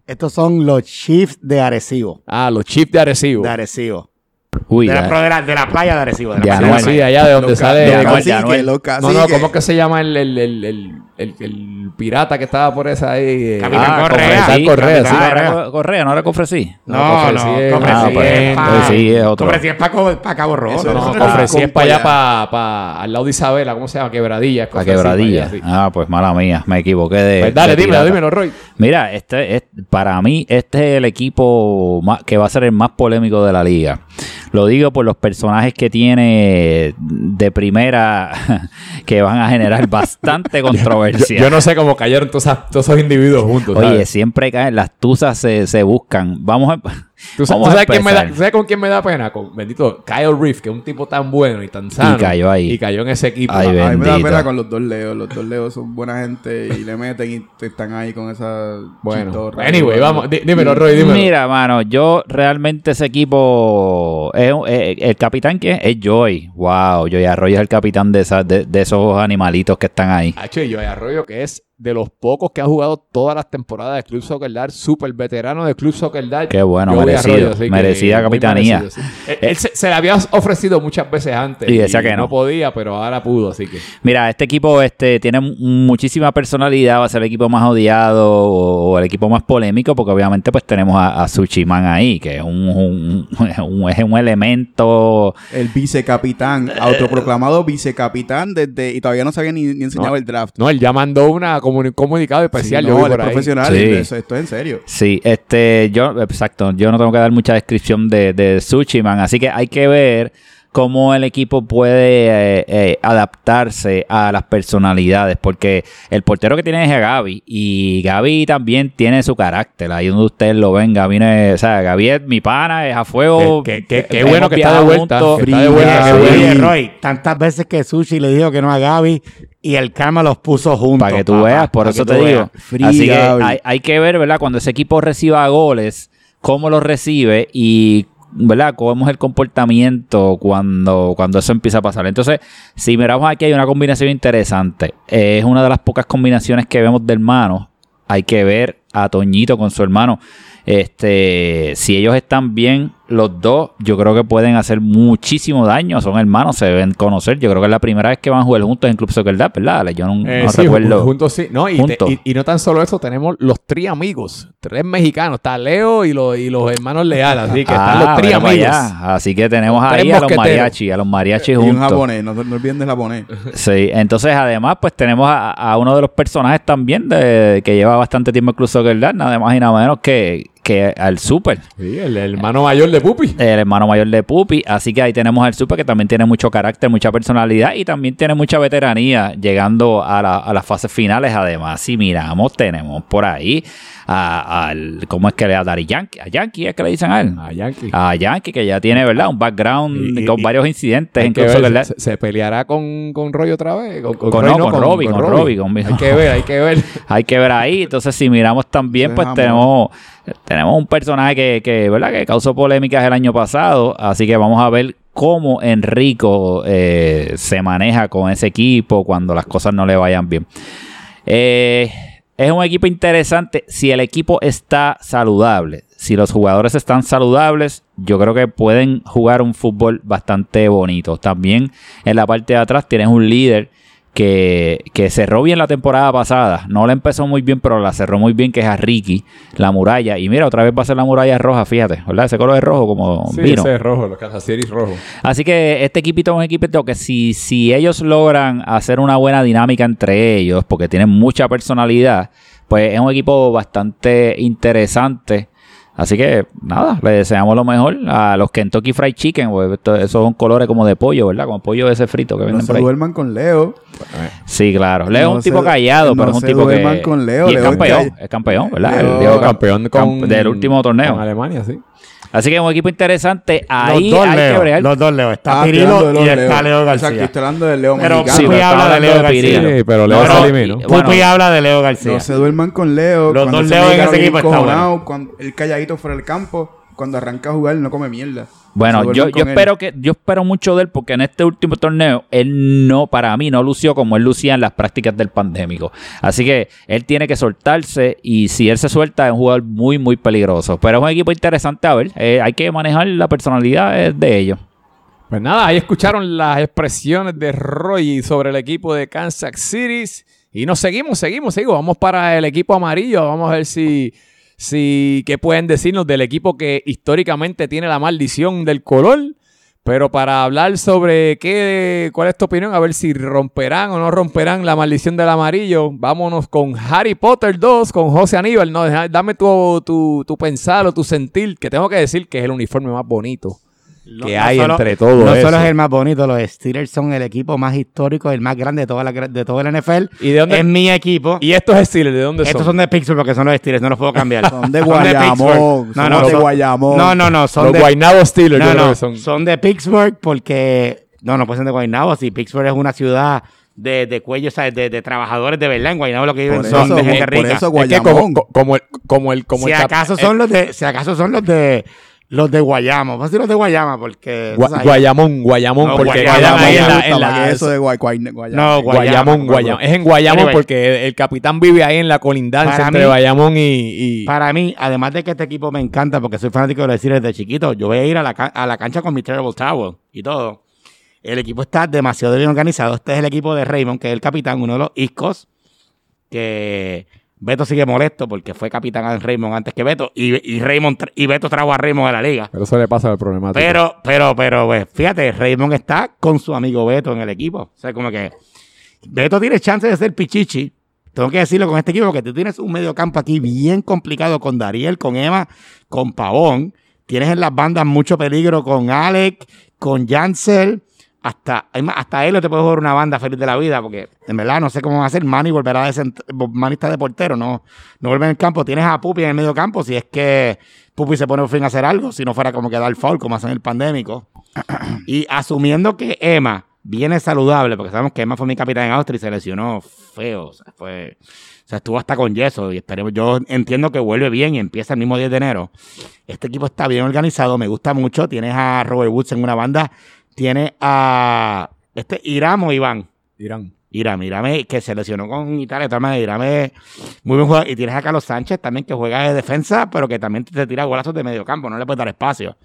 Estos son los Chiefs de Arecibo. Ah, los Chiefs de Arecibo. De Arecibo. Uy, De la, de la- de la playa de Arecibo. De la De allá de donde sale... No, no. ¿cómo es que se llama el, el, el, el, el- el pirata que estaba por esa ahí? eh? Capitán Ah, Correa. Sí, Correa, sí. Correa. era Correa, no era Cofresí. No, Cofresí no, es- Cofresí es pa- otro. Cofresí es para Cabo Rojo. No, no, Cofresí es para allá, para, para al lado de Isabela, ¿cómo se llama? Quebradilla. Cofresí, quebradilla. para allá, sí. Ah, pues mala mía, me equivoqué de. Pues dale, de dímelo, dímelo, Roy. Mira, este es, para mí, este es el equipo más- que va a ser el más polémico de la liga. Lo digo por los personajes que tiene de primera que van a generar bastante controversia. Yo no sé cómo cayeron todos, esos individuos juntos. Oye, ¿sabes? siempre caen, las tusas se, se buscan. Vamos a. ¿Tú, sabes, vamos tú a sabes quién me da, empezar. tú sabes con quién me da pena? Con bendito Kyle Reef, que es un tipo tan bueno y tan sano. cayó ahí. Y cayó en ese equipo. Ay, A mí me da pena con los dos leos. Los dos leos son buena gente y le meten y te- están ahí con esa bueno, chistorra. anyway, vamos, dí- dímelo, Roy, dímelo. Mira, mano, yo realmente ese equipo. es un- eh, el capitán que es, es Joy. Wow, Joy Arroyo es el capitán de, esas- de, de esos animalitos que están ahí. Hacho, y Joey Arroyo, que es de los pocos que ha jugado todas las temporadas de Club Soccer Dart, súper veterano de Club Soccer Dart. Qué bueno, merecido, así que merecida muy capitanía. merecido, sí. Él, él se, se le había ofrecido muchas veces antes. Y decía que no. podía, pero ahora pudo, así que. Mira, este equipo este, tiene muchísima personalidad, va a ser el equipo más odiado o, o el equipo más polémico, porque obviamente pues tenemos a, a Suchiman ahí, que es un, un- un- es un elemento El vicecapitán, autoproclamado vicecapitán desde y todavía no se había ni, ni enseñado No. el draft. No, él ya mandó una comuni- comunicado especial. Sí, yo vi no, profesional. Sí. Eso, esto es en serio. Sí, este, yo, exacto, yo no tengo que dar mucha descripción de, de Suchiman, así que hay que ver cómo el equipo puede eh, eh, adaptarse a las personalidades, porque el portero que tiene es a Gaby, y Gaby también tiene su carácter, ahí donde ustedes lo ven, Gaby, no es- o sea, Gaby es mi pana, es a fuego. Qué bueno que está de vuelta, juntos. que está de vuelta, Oye, qué Fría. bueno. oye, Roy, tantas veces que Sushi le dijo que no a Gaby y el karma los puso juntos. Para que tú papá, veas, por eso te digo. Así que hay, hay que ver, ¿verdad? Cuando ese equipo reciba goles, cómo los recibe y ¿verdad? Cómo el comportamiento cuando, cuando eso empieza a pasar. Entonces, si miramos aquí hay una combinación interesante. es una de las pocas combinaciones que vemos de hermanos. Hay que ver a Toñito con su hermano. Este, si ellos están bien, los dos, yo creo que pueden hacer muchísimo daño. Son hermanos, se deben conocer. Yo creo que es la primera vez que van a jugar juntos en Club Soccer Dad, ¿verdad? Yo no, Eh, no sí, recuerdo. Juntos sí. No, y, te- Juntos. y- y no tan solo eso, tenemos los tres amigos, tres mexicanos. Está Leo y los, y los hermanos Leal. Así que están los tres amigos. allá. Así que tenemos Los ahí a los mariachis, a los mariachis Y un juntos. japonés, no, no olviden del japonés. Sí, entonces además pues tenemos a, a uno de los personajes también de, que lleva bastante tiempo en Club Soccer Dad, nada más y nada menos que, que al Super, Sí, el, el hermano mayor de Pupi. el hermano mayor de Pupi. Así que ahí tenemos al Super que también tiene mucho carácter, mucha personalidad y también tiene mucha veteranía llegando a, la- a las fases finales. Además, si miramos, tenemos por ahí a- al, ¿cómo es que le da Dari Yankee? A Yankee es que le dicen a él. A Yankee. A Yankee, que ya tiene, ¿verdad? Un background Y- y- con y- varios incidentes Hay en que Club ver, se, se peleará con, con Roy otra vez. Con, Con- no, con Robbie, con Robbie, con mi- Hay que ver, hay que ver. Hay que ver ahí. Entonces, si miramos también, pues es tenemos, tenemos un personaje que, que, ¿verdad? que causó polémicas el año pasado. Así que vamos a ver cómo Enrico eh, se maneja con ese equipo cuando las cosas no le vayan bien. Eh, es un equipo interesante si el equipo está saludable. Si los jugadores están saludables, yo creo que pueden jugar un fútbol bastante bonito. También en la parte de atrás tienes un líder que, que cerró bien la temporada pasada. No la empezó muy bien, pero la cerró muy bien, que es a Ricky, la muralla. Y mira, otra vez va a ser la muralla roja, fíjate, ¿verdad? Ese color es rojo como Sí, vino. ese es rojo, los Casasieris rojo. Así que este equipito es un equipito que si, si ellos logran hacer una buena dinámica entre ellos, porque tienen mucha personalidad, pues es un equipo bastante interesante. Así que nada, le deseamos lo mejor a los Kentucky Fried Chicken, esto- esos son colores como de pollo, ¿verdad? Como pollo ese frito que No venden se por ahí. duerman con Leo. Sí, claro. Leo es No un se- tipo callado, no pero es un se tipo que... duerman con Leo, Y es Leo es campeón, es campeón, ¿verdad? Leo- El Leo- campeón con, camp- del último torneo. Con Alemania, sí. Así que es un equipo interesante. Ahí los dos hay que Leo, bregar. los dos Leo. Está Ah, Pirilo y está Leo Exacto, García. estoy hablando del Leo Pero mexicano. Sí, Pupi pero habla de Leo de. García. Sí, pero Leo No, se eliminó. bueno, Pupi habla de Leo García. No se duerman con Leo. Los cuando dos Leo en ese equipo está encojonado, Cuando el calladito fuera del campo, cuando arranca a jugar, no come mierda. Bueno, yo, él. espero que yo espero mucho de él porque en este último torneo él no para mí no lució como él lucía en las prácticas del pandémico. Así que él tiene que soltarse y si él se suelta es un jugador muy muy peligroso. Pero es un equipo interesante a ver. Eh, hay que manejar la personalidad eh, de ellos. Pues nada, ahí escucharon las expresiones de Roy sobre el equipo de Kansas City. Y nos seguimos, seguimos, seguimos. Vamos para el equipo amarillo. Vamos a ver si, si qué pueden decirnos del equipo que históricamente tiene la maldición del color. Pero para hablar sobre qué, cuál es tu opinión, a ver si romperán o no romperán la maldición del amarillo, vámonos con Harry Potter 2, con José Aníbal. No, dame tu, tu, tu pensar o tu sentir, que tengo que decir que es el uniforme más bonito que hay entre todo No eso. solo es el más bonito, los Steelers son el equipo más histórico, el más grande de toda la de todo el NFL. ¿Y de dónde? Es mi equipo. ¿Y estos Steelers de dónde Estos son? son de Pittsburgh porque son los Steelers, no los puedo cambiar. Son de. Guayamón. No, son no, de son- Guayamón. No, no, no, son Los de Guaynabo Steelers, yo No, creo no, que son. son de Pittsburgh porque no, no pueden ser de Guaynabo, si Pittsburgh es una ciudad de, de cuello, ¿sabes? De, de trabajadores de verdad, en Guaynabo lo que viven Por son de gente por rica. eso Es que como, Guayamón. co- como el, como el, como si el acaso el- son los de, si acaso son los de los de Guayama, vamos a decir los de Guayama porque Gua- tú sabes, Guayamón, Guayamón, No, porque ahí en la, la- eso de Guay. No, Guayamón, Guayama, Guayamón. Es en Guayamón Anyway. porque el, el capitán vive ahí en la colindancia entre mí- Guayamón y, y- Para mí, además de que este equipo me encanta porque soy fanático de Steelers desde chiquito, yo voy a ir a la, a la cancha con mi Terrible Tower y todo. El equipo está demasiado bien organizado. Este es el equipo de Raymond, que es el capitán, uno de los Iscos, que Beto sigue molesto porque fue capitán a Raymond antes que Beto y, y Raymond y Beto trajo a Raymond a la liga. Pero eso le pasa al problemático. Pero, pero, pero, pues, fíjate, Raymond está con su amigo Beto en el equipo. O sea, como que Beto tiene chance de ser pichichi. Tengo que decirlo con este equipo, que tú tienes un mediocampo aquí bien complicado con Dariel, con Emma, con Pavón. Tienes en las bandas mucho peligro con Alec, con Jansel. Hasta, hasta él te puede jugar una banda feliz de la vida, porque en verdad no sé cómo va a ser. Manny volverá de cent- Manny está de portero, no, no vuelve en el campo. Tienes a Pupi en el medio campo, si es que Pupi se pone por fin a hacer algo, si no fuera como que dar foul, como hacen en el pandémico. y asumiendo que Emma viene saludable, porque sabemos que Emma fue mi capitán en Austria y se lesionó feo. O sea, fue, o sea, estuvo hasta con yeso y esperemos. Yo entiendo que vuelve bien y empieza el mismo 10 de enero. Este equipo está bien organizado, me gusta mucho. Tienes a Robert Woods en una banda, tienes a este Iram o Iván. Irán. Iram, Iram es- que se lesionó con Italia, maneras, Iram es muy buen jugador. Y tienes a Carlos Sánchez también que juega de defensa, pero que también te tira golazos de medio campo, no le puedes dar espacio.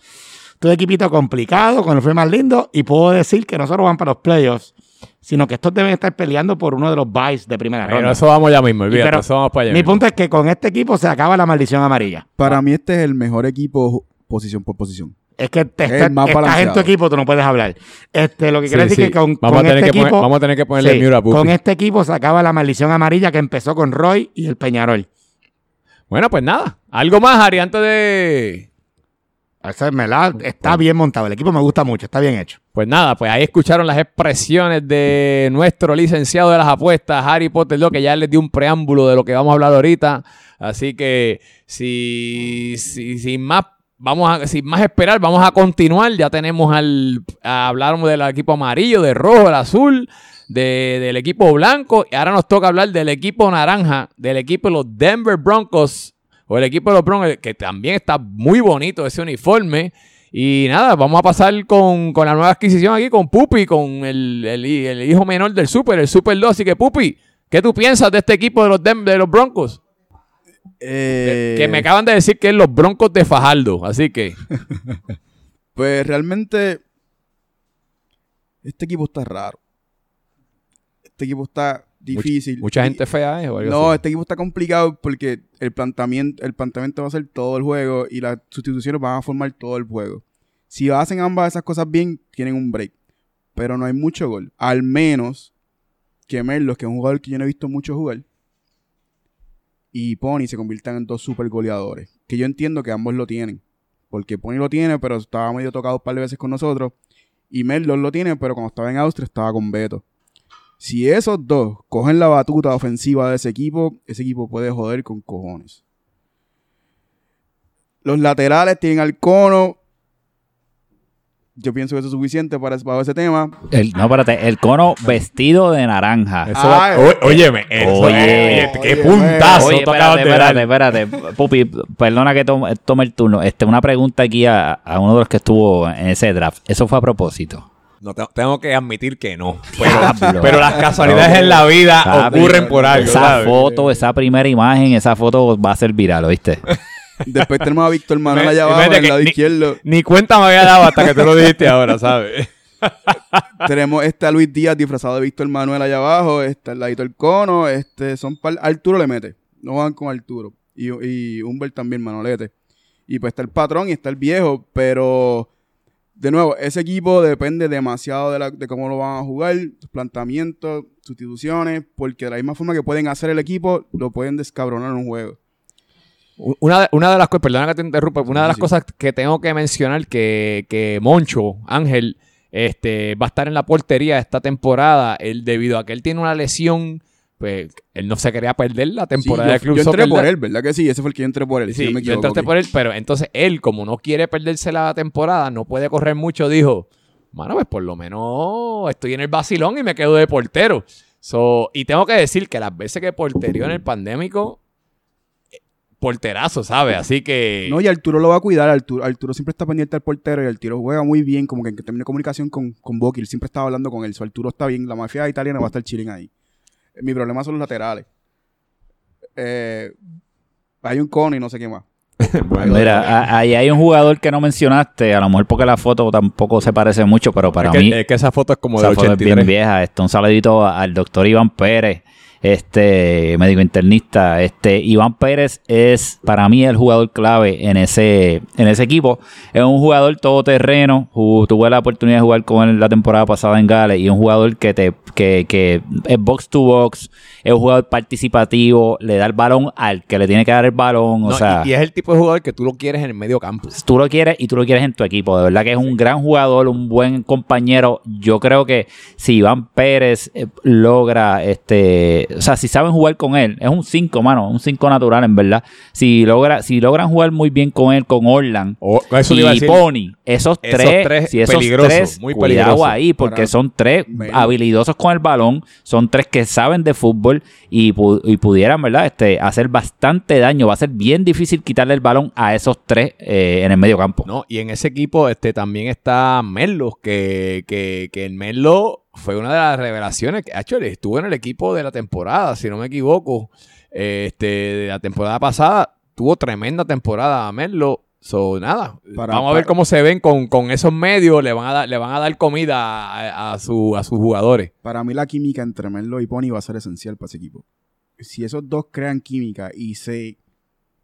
Todo equipito complicado, con el fue más lindo, y puedo decir que no solo van para los playoffs, sino que estos deben estar peleando por uno de los buys de primera Pero ronda. eso vamos ya mismo, olvídate, pero eso vamos para allá. Mi mismo. punto es que con este equipo se acaba la maldición amarilla. Para mí este es el mejor equipo posición por posición. Es que te Es está- estás en tu equipo, tú no puedes hablar. Este, lo que Sí, quiere decir sí. que con, vamos, con a tener este que poner- equipo, vamos a tener que ponerle sí, mute a Pupi. con este equipo se acaba la maldición amarilla que empezó con Roy y el Peñarol. Bueno, pues nada. Algo más, Ari, antes de... Esa es verdad, está bien montado. El equipo me gusta mucho, está bien hecho. Pues nada, pues ahí escucharon las expresiones de nuestro licenciado de las apuestas, Harry Potter, lo que ya les dio un preámbulo de lo que vamos a hablar ahorita. Así que si, si- sin más, vamos a, sin más esperar, vamos a continuar. Ya tenemos al, a- hablamos del equipo amarillo, del rojo, del azul, de- del equipo blanco. Y ahora nos toca hablar del equipo naranja, del equipo de los Denver Broncos, o el equipo de los Broncos, que también está muy bonito ese uniforme. Y nada, vamos a pasar con, con la nueva adquisición aquí, con Pupi, con el, el- hijo menor del Super, el Super 2. Así que, Pupi, ¿qué tú piensas de este equipo de los, Dem- de los Broncos? Eh, Que me acaban de decir que es los Broncos de Fajardo. Así que, Pues realmente este equipo está raro. Este equipo está difícil. mucha gente fea, ¿eh? O algo No, así. este equipo está complicado porque el planteamiento, el planteamiento va a ser todo el juego y las sustituciones van a formar todo el juego. Si hacen ambas esas cosas bien, tienen un break. Pero no hay mucho gol. Al menos que Merlos, que es un jugador que yo no he visto mucho jugar, y Pony se conviertan en dos super goleadores. Que yo entiendo que ambos lo tienen. Porque Pony lo tiene, pero estaba medio tocado un par de veces con nosotros. Y Merlos lo tiene, pero cuando estaba en Austria estaba con Beto. Si esos dos cogen la batuta ofensiva de ese equipo, ese equipo puede joder con cojones. Los laterales tienen al cono. Yo pienso que eso es suficiente para, para ese tema. El, no, espérate, el cono vestido de naranja. Eso Ah, va- o- óyeme, eso- Oye. oye, qué Oye, puntazo Oye, espérate, espérate, espérate. Pupi, perdona que tome, tome el turno. Este, una pregunta aquí a, a uno de los que estuvo en ese draft. ¿Eso fue a propósito? No, te- tengo que admitir que no. Pero las casualidades en la vida ocurren por algo. Esa ¿sabes? foto, esa primera imagen, esa foto va a ser viral, ¿oíste? Después tenemos a Víctor Manuel allá abajo, en el lado ni- izquierdo. Ni cuenta me había dado hasta que tú lo dijiste ahora, ¿sabes? Tenemos este a Luis Díaz disfrazado de Víctor Manuel allá abajo. Este al ladito el cono. Este son par- Arturo le mete. No van con Arturo. Y, y Humbert también, Manolete. Y pues está el patrón y está el viejo. Pero, de nuevo, ese equipo depende demasiado de, la- de cómo lo van a jugar. Sus planteamientos, sustituciones. Porque de la misma forma que pueden hacer el equipo, lo pueden descabronar en un juego. Una de, una de las cosas, perdona que te interrumpa, una de las sí. cosas que tengo que mencionar que, que Moncho, Ángel, este, va a estar en la portería esta temporada, él, debido a que él tiene una lesión, pues él no se quería perder la temporada Sí, de yo, Club yo entré Soccer por él, ¿verdad que sí? Ese fue el que yo entré por él. si Sí, no me yo entraste por él, pero entonces él, como no quiere perderse la temporada, no puede correr mucho, dijo, mano, pues por lo menos estoy en el vacilón y me quedo de portero. So, y tengo que decir que las veces que porterió en el pandémico, porterazo, ¿sabes? Así que... No, y Arturo lo va a cuidar. Arturo, Arturo siempre está pendiente al portero y Arturo juega muy bien, como que en términos de comunicación con, con Boki. Él siempre estaba hablando con él. So, Arturo está bien. La mafia italiana va a estar chilling ahí. Eh, Mi problema son los laterales. Eh, hay un cono y no sé qué más. Mira, a- ahí hay un jugador que no mencionaste, a lo mejor porque la foto tampoco se parece mucho, pero para es, que, mí es que esa foto es como esa de foto es bien 83. vieja. Esto, un saludito al doctor Iván Pérez, este médico internista. Este Iván Pérez es para mí el jugador clave en ese, en ese equipo. Es un jugador todoterreno. Tuve la oportunidad de jugar con él la temporada pasada en Gales y es un jugador que te que, que es box to box, es un jugador participativo, le da el balón al que le tiene que dar el balón. O No, sea, y, y es el tipo de jugador que tú lo quieres en el medio campo. tú lo quieres y tú lo quieres en tu equipo. De verdad que es un gran jugador, un buen compañero. Yo creo que si Iván Pérez eh, logra este o sea, si saben jugar con él, es un 5, mano, un 5 natural, en verdad. Si, logra, si logran jugar muy bien con él, con Orlan O- eso te iba a y decir. Pony, esos Esos tres, tres si esos peligrosos, tres, muy cuidado peligrosos. ahí, porque son tres Me- habilidosos con el balón, son tres que saben de fútbol y, pu- y pudieran, ¿verdad? Este, hacer bastante daño. Va a ser bien difícil quitarle el balón a esos tres eh, en el medio campo. No, y en ese equipo este, también está Merlo, que, que, que el Merlo fue una de las revelaciones que, hecho, estuvo en el equipo de la temporada, si no me equivoco. Este, de la temporada pasada, tuvo tremenda temporada Merlo. So, nada, Para- vamos a ver para- cómo se ven con, con esos medios, le van a dar, le van a dar comida a, a su- a sus jugadores. Para mí la química entre Melo y Pony va a ser esencial para ese equipo. Si esos dos crean química y se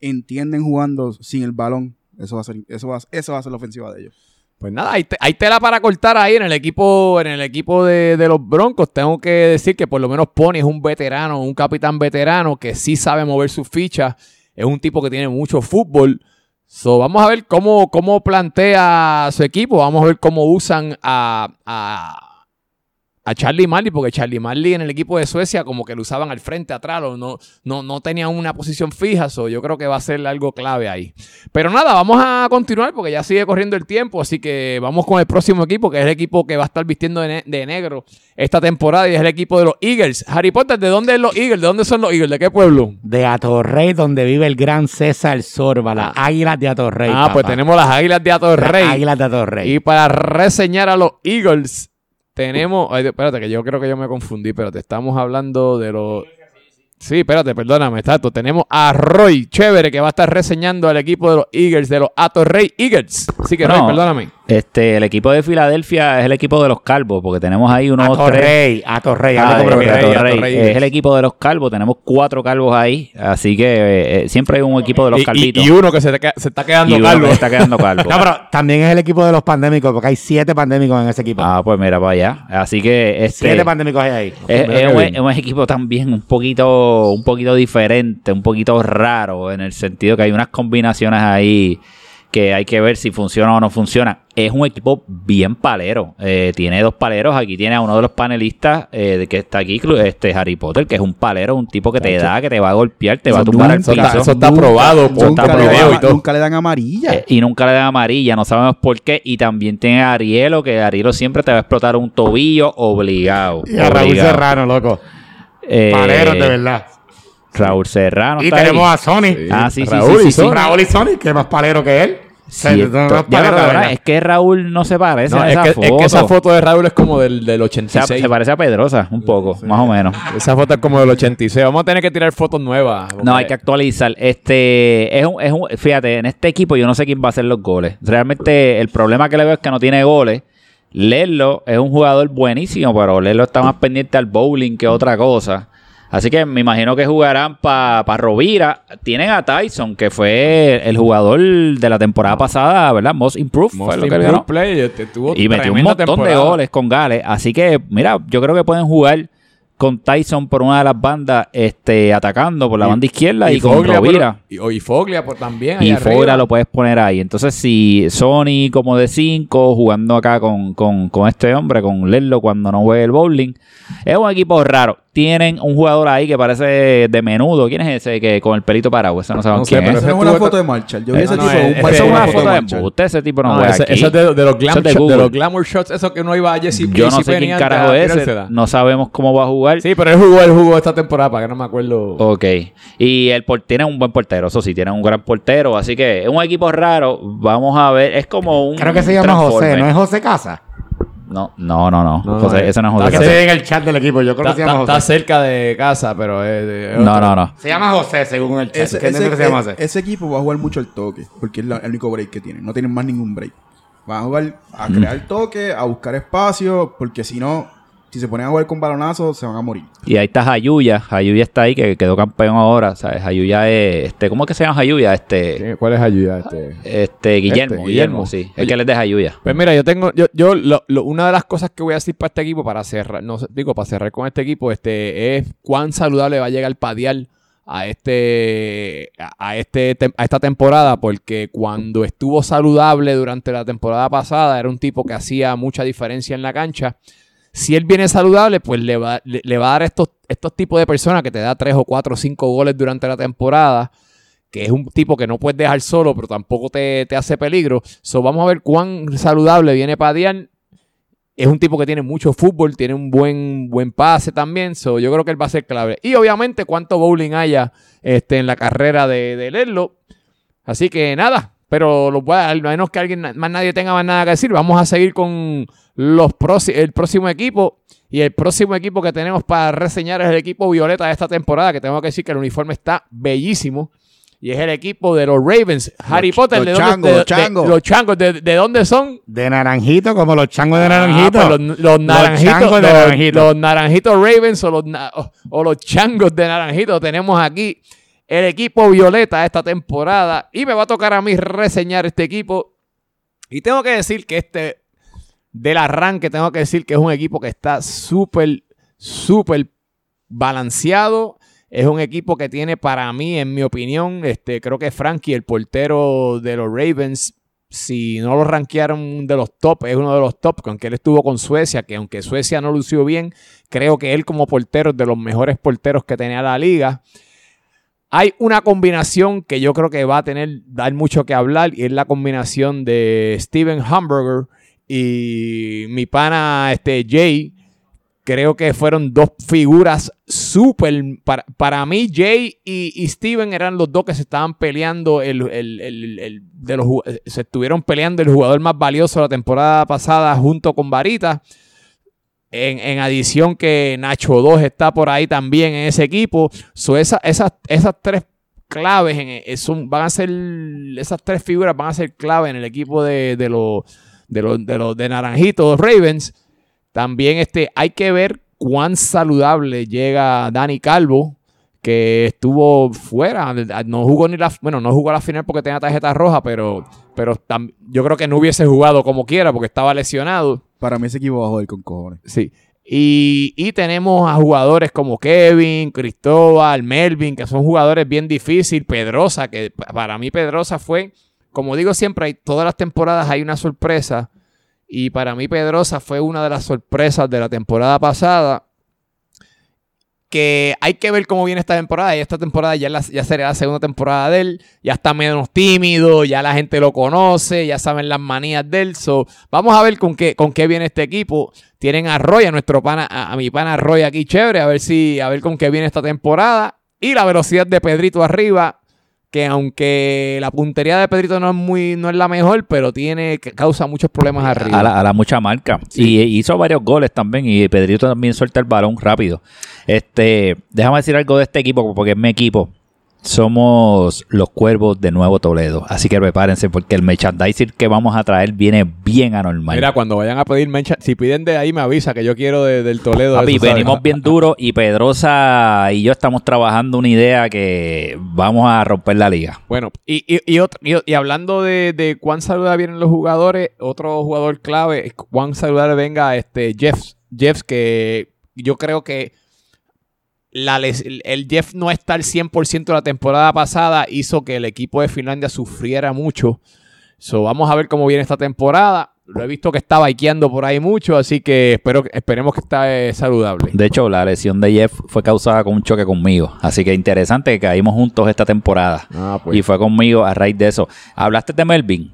entienden jugando sin el balón, eso va a ser, eso va, eso va a ser la ofensiva de ellos. Pues nada, hay, te- hay tela para cortar ahí en el equipo, en el equipo de, de los Broncos. Tengo que decir que por lo menos Pony es un veterano, un capitán veterano que sí sabe mover sus fichas. Es un tipo que tiene mucho fútbol. So, vamos a ver cómo, cómo plantea su equipo. Vamos a ver cómo usan a, a, a Charlie Marley, porque Charlie Marley en el equipo de Suecia como que lo usaban al frente, atrás, o no, no, no tenían una posición fija. So, yo creo que va a ser algo clave ahí. Pero nada, vamos a continuar porque ya sigue corriendo el tiempo, así que vamos con el próximo equipo, que es el equipo que va a estar vistiendo de, ne- de negro esta temporada y es el equipo de los Eagles. Harry Potter, ¿de dónde es los Eagles? ¿De dónde son los Eagles? ¿De qué pueblo? De Atorrey, donde vive el gran César Sorba, las águilas de Atorrey. ah, pues tenemos las Águilas de Las Atorrey. águilas de Atorrey. Y para reseñar a los Eagles, tenemos. espérate, que yo creo que yo me confundí, pero te estamos hablando de los. Sí, espérate, perdóname, exacto. Tenemos a Roy Chévere que va a estar reseñando al equipo de los Eagles, de los Atorrey Eagles. Así que, Roy, No. perdóname. Este, el equipo de Filadelfia es el equipo de los calvos, porque tenemos ahí unos tres. Atorrey, Atorrey, Ah, habla con eh, propiedad. Atorrey, Atorrey. Atorrey. Es el equipo de los calvos. Tenemos cuatro calvos ahí. Así que eh, eh, siempre hay un equipo de los Y- y, calvitos. y uno que se, te queda- se está quedando Y uno calvo. que está quedando calvo. No, pero también es el equipo de los pandémicos, porque hay siete pandémicos en ese equipo. ah, pues mira para allá. Así que este. siete pandémicos hay ahí. Un, es un equipo también un poquito, un poquito diferente, un poquito raro, en el sentido que hay unas combinaciones ahí que hay que ver si funcionan o no funcionan. Es un equipo bien palero. Eh, tiene dos paleros. Aquí tiene a uno de los panelistas eh, de que está aquí, este Harry Potter, que es un palero, un tipo que te da, que te va a golpear, te va a tumbar al piso. eso está probado por nunca, le dan, y todo. nunca le dan amarilla. Eh, y nunca le dan amarilla, no sabemos por qué. Y también tiene a Arielo, que Arielo siempre te va a explotar un tobillo obligado. Y a Raúl. Serrano, loco. Eh, Paleros, de verdad. Raúl Serrano. Y está tenemos ahí. a Sony. Ah, sí, sí, Raúl sí, y sí, sí. Sony. Raúl y Sony, que es más palero que él. Es que Raúl no se parece No, a es, esa que, foto. es que esa foto de Raúl es como del, del O sea, 86. se parece a Pedrosa, un poco, más o menos. Esa foto es como del 86. Vamos a tener que tirar fotos nuevas. No, hay que actualizar. Este es un, es un, fíjate, en este equipo yo no sé quién va a hacer los goles. Realmente el problema que le veo es que no tiene goles. Lerlo es un jugador buenísimo, pero Lerlo está más pendiente al bowling que otra cosa. Así que me imagino que jugarán para Rovira. Tienen a Tyson, que fue el jugador de la temporada pasada, ¿verdad? Most Improved. fue Most lo que improved ganó. player, este, tuvo Y metió un montón de goles con Gales. Así que, mira, yo creo que pueden jugar con Tyson por una de las bandas este, atacando por la Y- banda izquierda y, con Foglia por- Rovira. y, o- y Foglia por también. ahí Y arriba. Foglia lo puedes poner ahí. Entonces, si Sony como de 5, jugando acá con, con, con este hombre, con Lerlo cuando no juegue el bowling, es un equipo raro. Tienen un jugador ahí que parece de menudo. ¿Quién es ese que con el pelito parado? Ese no sabemos No sé, quién pero es. Esa es una foto de Marshall. Yo vi Eso ese no tipo Esa es una foto de embuste. Ese tipo no, No, juega ese, es de, los glamour Eso shots, de Google. los glamour shots, esos que uno iba a Jesse Yo no sé quién carajo es ese. No sabemos cómo va a jugar. Sí, pero él jugó, él jugó esta temporada, para que no me acuerdo. Ok. Y el por tiene un buen portero, eso sí, tiene un gran portero. Así que es un equipo raro. Vamos a ver. Es como un. Creo que se llama José. ¿no es José Casa? No, no, no, no. No, José, eh, ese no es Está José. Ese- Casas. en el chat del equipo, yo creo Está, que se llama está- José. está cerca de casa, pero es No, otro. no, no. Se llama José, según el chat. Ese, ¿Qué ese- que se llama José? ese equipo va a jugar mucho el toque, porque es la- el único break que tienen. No tienen más ningún break. Van a jugar a crear toque, a buscar espacio, porque si no, si se ponen a jugar con balonazos, se van a morir. Y ahí está Jayuya. Jayuya está ahí, que quedó campeón ahora. ¿Sabes? Jayuya es. Este, ¿Cómo es que se llama Jayuya? Este. ¿Quién- ¿Cuál es ayuda? Este? Este, Guillermo. Este, Guillermo, Guillermo. sí. Es que él es de Jayuya. Pues mira, yo tengo, yo, yo lo- lo- una de las cosas que voy a decir para este equipo, para cerrar, no sé, digo, para cerrar con este equipo, este, es cuán saludable va a llegar Padial a este, a- este, a esta temporada, porque cuando estuvo saludable durante la temporada pasada, era un tipo que hacía mucha diferencia en la cancha. Si él viene saludable, pues le va, le, va a dar estos, estos tipos de personas que te da tres o cuatro o cinco goles durante la temporada, que es un tipo que no puedes dejar solo, pero tampoco te, te hace peligro. So, vamos a ver cuán saludable viene Padian. Es un tipo que tiene mucho fútbol, tiene un buen, buen pase también. So, yo creo que él va a ser clave. Y obviamente cuánto bowling haya este, en la carrera de, de Lerlo. Así que nada, pero lo voy a, al menos que alguien más nadie tenga más nada que decir, vamos a seguir con los el próximo equipo. Y el próximo equipo que tenemos para reseñar es el equipo Violeta de esta temporada, que tengo que decir que el uniforme está bellísimo. Y es el equipo de los Ravens. Harry Potter, los ¿de dónde- changos, de- los de- changos. los changos, ¿de, de dónde son? De naranjito, como los changos de Ah, naranjito. pues los, los naranjitos, de naranjito. los naranjitos Ravens o los, o los changos de naranjito. Tenemos aquí el equipo violeta esta temporada y me va a tocar a mí reseñar este equipo. Y tengo que decir que este, del arranque, tengo que decir que es un equipo que está súper, súper balanceado. Es un equipo que tiene para mí, en mi opinión, este, creo que Frankie, el portero de los Ravens, si no lo rankearon de los top, es uno de los top, aunque él estuvo con Suecia, que aunque Suecia no lució bien, creo que él como portero es de los mejores porteros que tenía la liga. Hay una combinación que yo creo que va a tener, dar mucho que hablar, y es la combinación de Steven Hamburger y mi pana este, Jay. Creo que fueron dos figuras súper. Para, para mí, Jay y, y Steven eran los dos que se estaban peleando. El, el- el- el- de los, se estuvieron peleando el jugador más valioso la temporada pasada junto con Varita. En, en adición que Nacho 2 está por ahí también en ese equipo. So, esa- esas, esas tres claves en, eh, van a ser. Esas tres figuras van a ser clave en el equipo de, de los de los de los de Naranjitos Ravens. También este, hay que ver cuán saludable llega Dani Calvo, que estuvo fuera. No jugó ni la, bueno, no jugó la final porque tenía tarjeta roja, pero, pero yo creo que no hubiese jugado como quiera porque estaba lesionado. Para mí ese equipo va con cojones. Sí. Y, y tenemos a jugadores como Kevin, Cristóbal, Melvin, que son jugadores bien difíciles. Pedrosa, que pa- para mí Pedrosa fue, como digo siempre, hay, todas las temporadas hay una sorpresa. Y para mí Pedrosa fue una de las sorpresas de la temporada pasada. Que hay que ver cómo viene esta temporada. Y esta temporada ya, la- ya la segunda temporada de él. Ya está menos tímido, ya la gente lo conoce, ya saben las manías de él. So, vamos a ver con qué, con qué viene este equipo. Tienen a Roy, a nuestro pana, a, a mi pana Roy aquí chévere, a ver si, a ver con qué viene esta temporada. Y la velocidad de Pedrito arriba, que aunque la puntería de Pedrito no es muy, no es la mejor, pero tiene, que causa muchos problemas arriba. A la, a la mucha marca. Y hizo varios goles también. Y Pedrito también suelta el balón rápido. Este, déjame decir algo de este equipo, porque es mi equipo. Somos los cuervos de Nuevo Toledo. Así que prepárense, porque el merchandising que vamos a traer viene bien anormal. Mira, cuando vayan a pedir mencha, si piden de ahí me avisa que yo quiero de- del Toledo. Papi, eso, venimos bien duro y Pedrosa y yo estamos trabajando una idea que vamos a romper la liga. Bueno, y, y, y, otro- y- hablando de, de cuán saludables vienen los jugadores, otro jugador clave es cuán saludable venga este Jeff, Jeff que yo creo que la el, Jeff no estar 100% la temporada pasada hizo que el equipo de Finlandia sufriera mucho. So, vamos a ver cómo viene esta temporada. Lo he visto que está bikeando por ahí mucho, así que espero, esperemos que esté saludable. De hecho, la lesión de Jeff fue causada con un choque conmigo. Así que interesante que caímos juntos esta temporada. Ah, pues. Y fue conmigo a raíz de eso. ¿Hablaste de Melvin?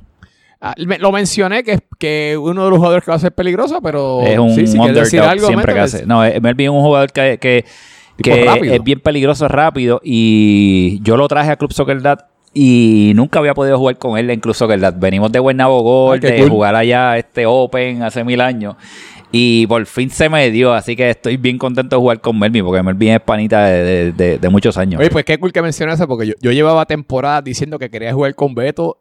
Ah, me- lo mencioné que es que uno de los jugadores que va a ser peligroso, pero es un sí, si decir algo, siempre que hace. No, eh, Melvin es un jugador que, que rápido. es bien peligroso, rápido. Y yo lo traje a Club Soccer Dad y nunca había podido jugar con él en Club Soccer Dad. Venimos de Guaynabo Gold, Ah, de cool. jugar allá este Open hace mil años. Y por fin se me dio, así que estoy bien contento de jugar con Melvin, porque Melvin es panita de, de- de- de muchos años. Oye, pues qué cool que mencionas eso, porque yo, yo llevaba temporadas diciendo que quería jugar con Beto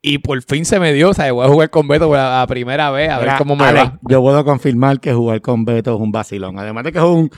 y por fin se me dio, o sea, voy a jugar con Beto por la, la primera vez, a ver cómo me va. Yo puedo confirmar que jugar con Beto es un vacilón. Además de que es un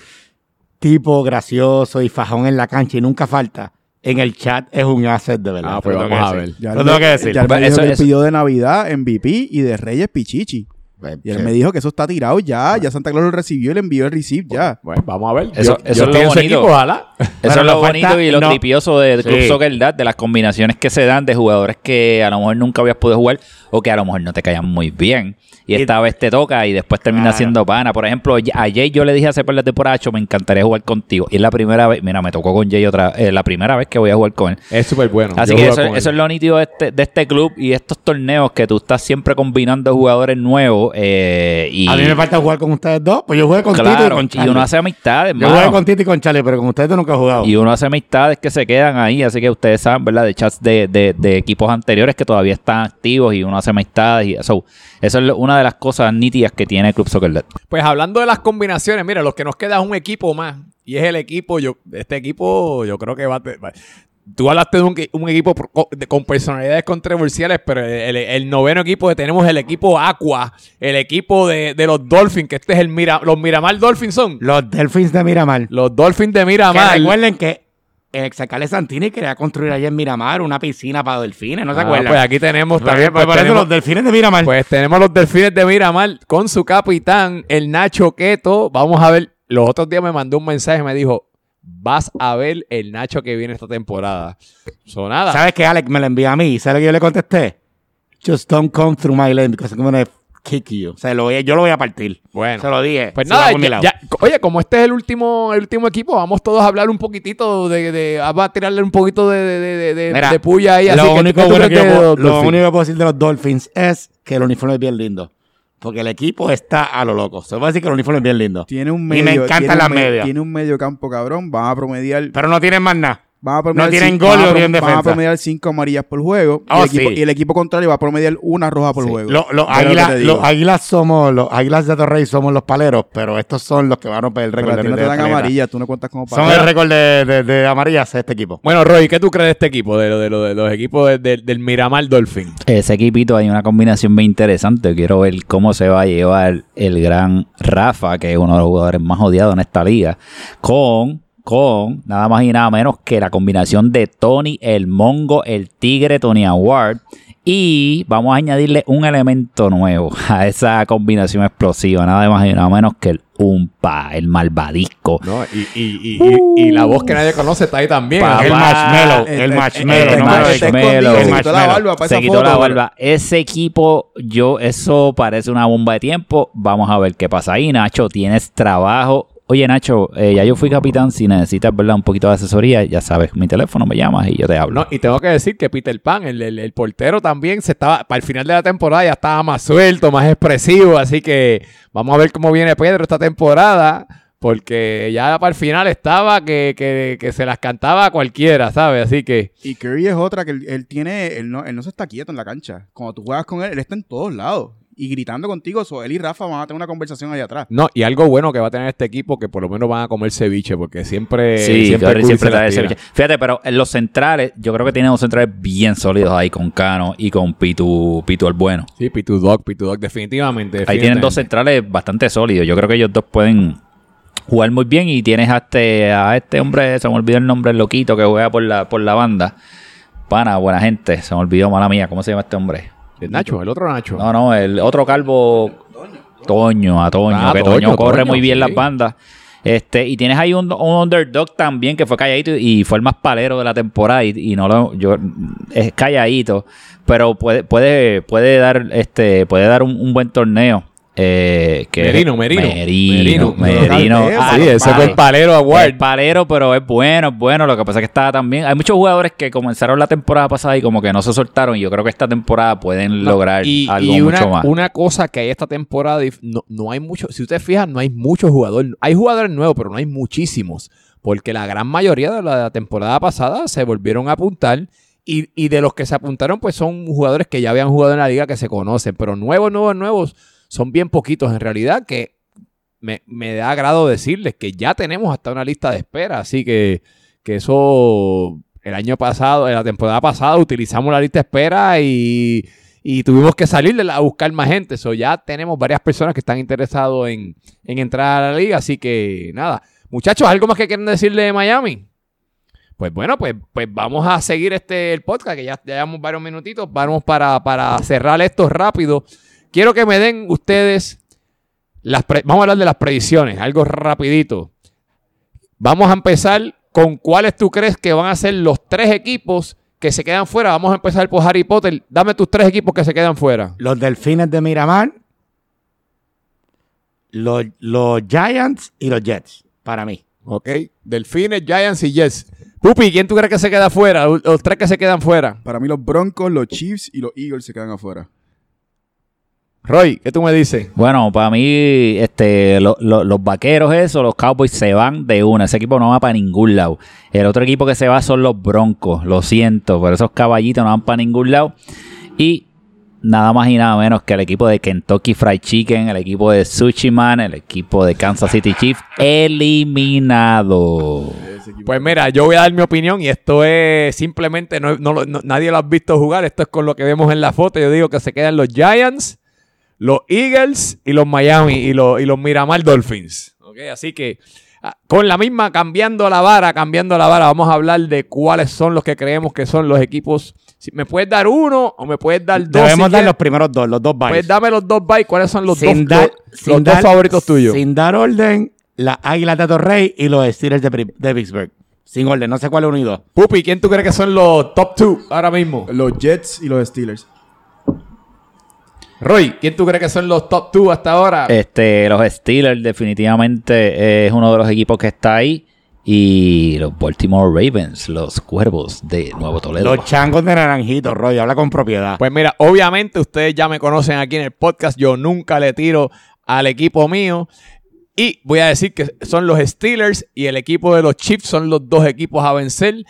tipo gracioso y fajón en la cancha y nunca falta. En el chat es un asset de verdad. Ah, pues vamos a decir. ver. Ya Lo tengo que decir. Ya él me dijo eso- que eso- pidió de Navidad MVP y de Reyes Pichichi. Pues, Y él sí. me dijo que eso está tirado ya. Ya Santa Claus lo recibió y le envió el receipt ya. Bueno, vamos a ver. Eso- yo, eso yo es lo bonito. equipo, ojalá. Eso es lo bonito falta- y lo no. tripioso de Club Sí. Soccer Dad, de las combinaciones que se dan de jugadores que a lo mejor nunca habías podido jugar o que a lo mejor no te caían muy bien. Y, Y- esta vez te toca y después termina Claro. siendo pana. Por ejemplo, a Jay yo le dije hace par de temporadas, "Acho, me encantaría jugar contigo. Y es la primera vez, mira, me tocó con Jay otra, eh, la primera vez que voy a jugar con él. Es súper bueno. Así Yo que eso, es lo nítido de este, de este club y estos torneos que tú estás siempre combinando jugadores nuevos. eh, y, A mí me falta jugar con ustedes dos, pues yo jugué con Tito y claro, con y Charlie. uno hace amistades, Yo jugué con Tito y con Charlie, pero con ustedes nunca he jugado. Y uno hace amistades que se quedan ahí, así que ustedes saben, ¿verdad? De chats de, de- de equipos anteriores que todavía están activos y uno hace amistades y eso. Eso es una de las cosas nítidas que tiene Club Soccer. Pues hablando de las combinaciones, mira, los que nos queda es un equipo más. Y es el equipo, yo, este equipo, yo creo que va a. va- Tú hablaste de un, un equipo con personalidades controversiales, pero el, el noveno equipo que tenemos es el equipo Aqua, el equipo de, de los Dolphins, que este es el Mira, los Miramar Dolphins son. Los Delfins de Miramar. Los Dolphins de Que Miramar. recuerden que el exacalde Santini quería construir allá en Miramar una piscina para delfines, ¿no se Ah, acuerdan? pues aquí tenemos Pues, también. pues, pues tenemos- los delfines de Miramar. Pues tenemos los delfines de Miramar con su capitán, el Nacho Queto. Vamos a ver. Los otros días me mandó un mensaje y me dijo: Vas a ver el Nacho que viene esta temporada. Sonada. ¿Sabes qué, Alex? Me lo envió a mí. ¿Y ¿Sabes lo que yo le contesté? Just don't come through my lane because I'm gonna kick you. O sea, lo voy a- yo lo voy a partir. Bueno. Se lo dije. Pues Se va nada, por mi ya- lado. ya- oye, como este es el último, el último equipo, vamos todos a hablar un poquitito de, de- vamos a tirarle un poquito de, de, de- de- Mira, de puya ahí. así lo que, único, ¿qué tú bueno crees que de puedo, los lo Dolphins? único que puedo decir de los Dolphins es que el uniforme es bien lindo. Porque el equipo está a lo loco. Se puede decir que el uniforme es bien lindo. Tiene un Y medio. me encantan tiene un las me- medias. Tiene un medio campo cabrón. Van a promediar. Pero no tienen más nada. Van a promediar No tienen cinco- gol van a no Van a defensa. promediar cinco amarillas por juego. y, Oh, el equipo, sí. y el equipo contrario va a promediar una roja por Sí. juego. Lo- lo digo. los águilas somos, los águilas de Torrey somos los paleros, pero estos son los que van a romper el Pero récord a ti de, no te dan paleta. amarillas. Tú no cuentas como Son para. el récord de, de, de amarillas este equipo. Bueno, Roy, ¿qué tú crees de este equipo? De, lo- de, de los equipos de- de- del Miramar Dolphin. Ese equipito hay una combinación bien interesante. Quiero ver cómo se va a llevar el gran Rafa, que es uno de los jugadores más odiados en esta liga, con, con nada más y nada menos que la combinación de Tony, el Mongo, el Tigre, Tony Award. Y vamos a añadirle un elemento nuevo a esa combinación explosiva, nada más y nada menos que el Umpa, el malvadisco. ¿no? Y, y, y, y- y la voz que nadie conoce está ahí también. El marshmallow, el marshmallow. no el marshmallow. se quitó la marshmallow. barba para Se esa quitó foto, la barba. Ese equipo, yo, eso parece una bomba de tiempo. Vamos a ver qué pasa ahí, Nacho. Tienes trabajo. Oye, Nacho, eh, ya yo fui capitán. Si necesitas, ¿verdad? Un poquito de asesoría, ya sabes, mi teléfono me llamas y yo te hablo. No, y tengo que decir que Peter Pan, el, el- el portero también, se estaba, para el final de la temporada ya estaba más suelto, más expresivo, así que vamos a ver cómo viene Pedro esta temporada, porque ya para el final estaba que, que- que se las cantaba a cualquiera, ¿sabes? Así que Y Curry es otra que él, él tiene, él no, él no se está quieto en la cancha. Cuando tú juegas con él, él está en todos lados. Y gritando contigo, so, él y Rafa van a tener una conversación allá atrás. no, y algo bueno que va a tener este equipo, que por lo menos van a comer ceviche, porque siempre, Sí, siempre, Curry siempre trae bicho. Fíjate, pero en los centrales, yo creo que tienen dos centrales bien sólidos ahí con Cano y con Pitu, Pitu el bueno. Sí, Pitu Dog, Pitu Dog, definitivamente. Ahí tienen dos centrales bastante sólidos. Yo creo que ellos dos pueden jugar muy bien. Y tienes a este, a este hombre, se me olvidó el nombre, el loquito que juega por la, por la banda. Pana, buena gente. Se me olvidó, mala mía. ¿Cómo se llama este hombre? El Nacho, el otro Nacho. No, no, el otro calvo. Toño, a Toño. Ah, que Toño, Toño, corre Toño, muy bien sí. las bandas. Este, y tienes ahí un, un underdog también que fue calladito y fue el más palero de la temporada y, y no lo, yo, es calladito, pero puede, puede, puede dar, este, puede dar un, un buen torneo. Eh, que Merino, Merino. Merino, Merino. Ah, sí, ese fue el palero award. palero, pero es bueno, es bueno. Lo que pasa es que está también. Hay muchos jugadores que comenzaron la temporada pasada y como que no se soltaron. Y yo creo que esta temporada pueden lograr y, algo y una, mucho más. una cosa que hay esta temporada, no, no hay mucho, si ustedes fijan, no hay muchos jugadores, hay jugadores nuevos, pero no hay muchísimos, porque la gran mayoría de la temporada pasada se volvieron a apuntar y, y de los que se apuntaron, pues son jugadores que ya habían jugado en la liga que se conocen, pero nuevos, nuevos, nuevos, son bien poquitos en realidad, que me, me da agrado decirles que ya tenemos hasta una lista de espera, así que, que eso el año pasado, en la temporada pasada utilizamos la lista de espera y, y tuvimos que salir de la- a buscar más gente. So, ya tenemos varias personas que están interesados en, en entrar a la liga, así que nada. Muchachos, ¿algo más que quieren decirle de Miami? Pues bueno, pues, pues vamos a seguir este el podcast, que ya, ya llevamos varios minutitos. Vamos para, para cerrar esto rápido. Quiero que me den ustedes las pre- vamos a hablar de las predicciones, algo rapidito. Vamos a empezar con cuáles tú crees que van a ser los tres equipos que se quedan fuera. Vamos a empezar por Harry Potter. Dame tus tres equipos que se quedan fuera. Los Delfines de Miramar, los, los Giants y los Jets, para mí. Ok. Delfines, Giants y Jets. Pupi, ¿quién tú crees que se queda fuera? Los los tres que se quedan fuera. Para mí los Broncos, los Chiefs y los Eagles se quedan afuera. Roy, ¿qué tú me dices? Bueno, para mí, este, lo- lo- los vaqueros, esos, los Cowboys se van de una. Ese equipo no va para ningún lado. El otro equipo que se va son los Broncos. Lo siento, pero esos caballitos no van para ningún lado. Y nada más y nada menos que el equipo de Kentucky Fried Chicken, el equipo de Sushi Man, el equipo de Kansas City Chiefs, eliminado. Pues mira, yo voy a dar mi opinión y esto es simplemente, no, no- nadie lo ha visto jugar, esto es con lo que vemos en la foto. Yo digo que se quedan los Giants, los Eagles y los Miami y los, y los Miramar Dolphins. ¿ok? Así que ah, con la misma, cambiando la vara, cambiando la vara, vamos a hablar de cuáles son los que creemos que son los equipos. Si ¿Me puedes dar uno o me puedes dar dos? Debemos si dar los primeros dos, los dos byes. Pues dame los dos bytes. ¿Cuáles son los Sin dos, dar- los- sin los dos favoritos tuyos? Sin dar orden, las Águilas de Torrey y los Steelers de, de Pittsburgh. Sin orden, no sé cuál es uno y dos. Pupi, ¿quién tú crees que son los top two ahora mismo? Los Jets y los Steelers. Roy, ¿quién tú crees que son los top two hasta ahora? Este, los Steelers definitivamente es uno de los equipos que está ahí. Y los Baltimore Ravens, los Cuervos de Nuevo Toledo. Los changos de Naranjito, Roy, habla con propiedad. Pues mira, obviamente ustedes ya me conocen aquí en el podcast. Yo nunca le tiro al equipo mío. Y voy a decir que son los Steelers y el equipo de los Chiefs son los dos equipos a vencer.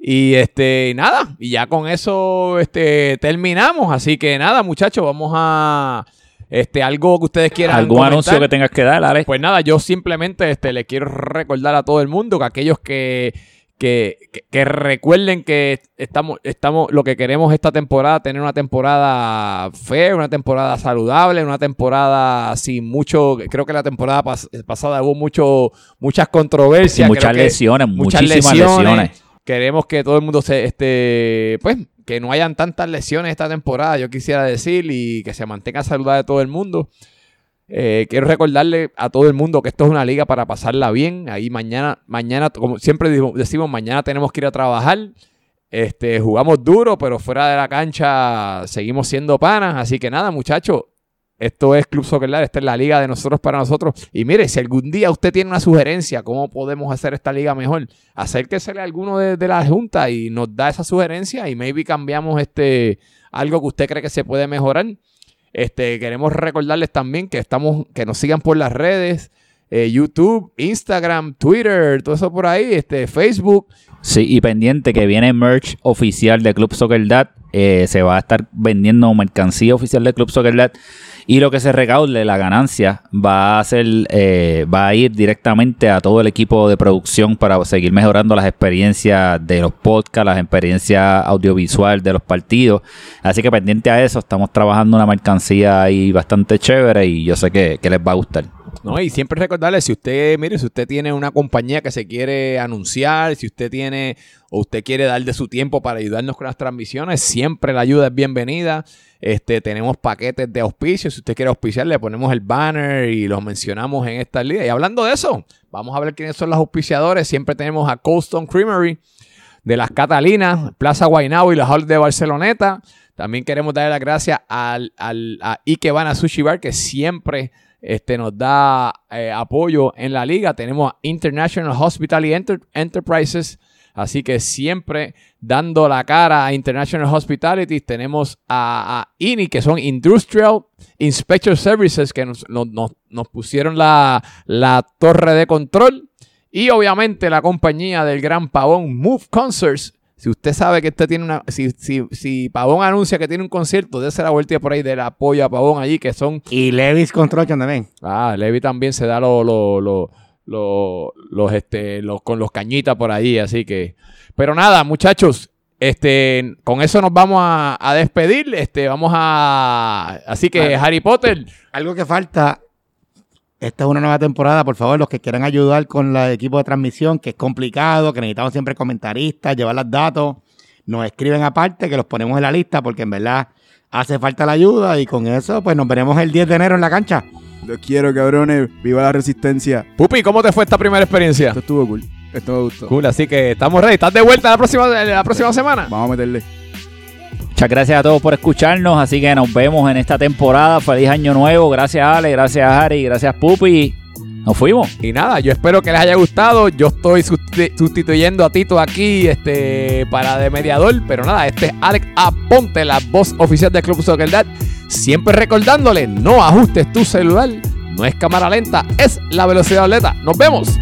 Y este, nada, y ya con eso este, terminamos. Así que nada, muchachos, vamos a este, algo que ustedes quieran. ¿Algún comentar. anuncio que tengas que dar, Alex? Pues nada, yo simplemente este, le quiero recordar a todo el mundo que aquellos que, que, que- que recuerden que estamos, estamos, lo que queremos esta temporada, tener una temporada fea, una temporada saludable, una temporada sin mucho, creo que la temporada pas- pasada hubo mucho, muchas Y controversias. muchas lesiones, muchas muchísimas lesiones. lesiones. Queremos que todo el mundo se, este, pues, que no hayan tantas lesiones esta temporada, yo quisiera decir, y que se mantenga saludable todo el mundo. Eh, quiero recordarle a todo el mundo que esto es una liga para pasarla bien. Ahí mañana, mañana, como siempre decimos, mañana tenemos que ir a trabajar. Este, jugamos duro, pero fuera de la cancha seguimos siendo panas. Así que nada, muchachos. Esto es Club Soccer esta es la liga de nosotros para nosotros. Y mire, si algún día usted tiene una sugerencia, cómo podemos hacer esta liga mejor, acérquesele a alguno de, de la junta y nos da esa sugerencia y maybe cambiamos este algo que usted cree que se puede mejorar. Este, queremos recordarles también que estamos, que nos sigan por las redes, eh, YouTube, Instagram, Twitter, todo eso por ahí, este, Facebook. Sí, y pendiente que viene merch oficial de Club Soccer Dad. Eh, se va a estar vendiendo mercancía oficial de Club Soccer Dad. Y lo que se recaude, la ganancia, va a ser, eh, va a ir directamente a todo el equipo de producción para seguir mejorando las experiencias de los podcasts, las experiencias audiovisual de los partidos. Así que pendiente a eso, estamos trabajando una mercancía ahí bastante chévere y yo sé que, que les va a gustar. ¿No? Y siempre recordarle, si usted, mire, si usted tiene una compañía que se quiere anunciar, si usted tiene o usted quiere dar de su tiempo para ayudarnos con las transmisiones, siempre la ayuda es bienvenida. Este, tenemos paquetes de auspicio. Si usted quiere auspiciar, le ponemos el banner y los mencionamos en esta liga. Y hablando de eso, vamos a ver quiénes son los auspiciadores. Siempre tenemos a Coldstone Creamery de las Catalinas, Plaza Guaynabo y la Hall de Barceloneta. También queremos darle las gracias al, al, a Ikebana Sushi Bar, que siempre este, nos da eh, apoyo en la liga. Tenemos a International Hospitality Enter- Enterprises, así que siempre dando la cara a International Hospitality. Tenemos a, a INI, que son Industrial Inspection Services, que nos, nos- nos- pusieron la, la torre de control. Y obviamente la compañía del gran pavón Move Concerts. Si usted sabe que usted tiene una. Si, si, si Pavón anuncia que tiene un concierto, dése la vuelta por ahí del apoyo a Pavón allí, que son. Y Levis Construction también. Ah, Levi también se da los. Lo, lo- lo- los, este, los, con los cañitas por allí, así que. Pero nada, muchachos. Este, con eso nos vamos a, a despedir. Este, vamos a. Así que, Harry Potter. Algo que falta, esta es una nueva temporada, por favor, los que quieran ayudar con el equipo de transmisión, que es complicado, que necesitamos siempre comentaristas, llevar los datos, nos escriben aparte, que los ponemos en la lista, porque en verdad hace falta la ayuda y con eso, pues nos veremos el 10 de enero en la cancha. Los quiero, cabrones. Viva la resistencia. Pupi, ¿cómo te fue esta primera experiencia? Esto estuvo cool. Esto me gustó. Cool, así que estamos ready. ¿Estás de vuelta la próxima, la próxima semana? Vamos a meterle. Muchas gracias a todos por escucharnos, así que nos vemos en esta temporada. Feliz año nuevo. Gracias Ale, gracias Harry, gracias Pupi. Nos fuimos. Y nada, yo espero que les haya gustado. Yo estoy susti- sustituyendo a Tito aquí este, para de mediador. Pero nada, este es Alex Aponte, la voz oficial del Club Soccer Dad. Siempre recordándole, no ajustes tu celular. No es cámara lenta, es la velocidad atleta. Nos vemos.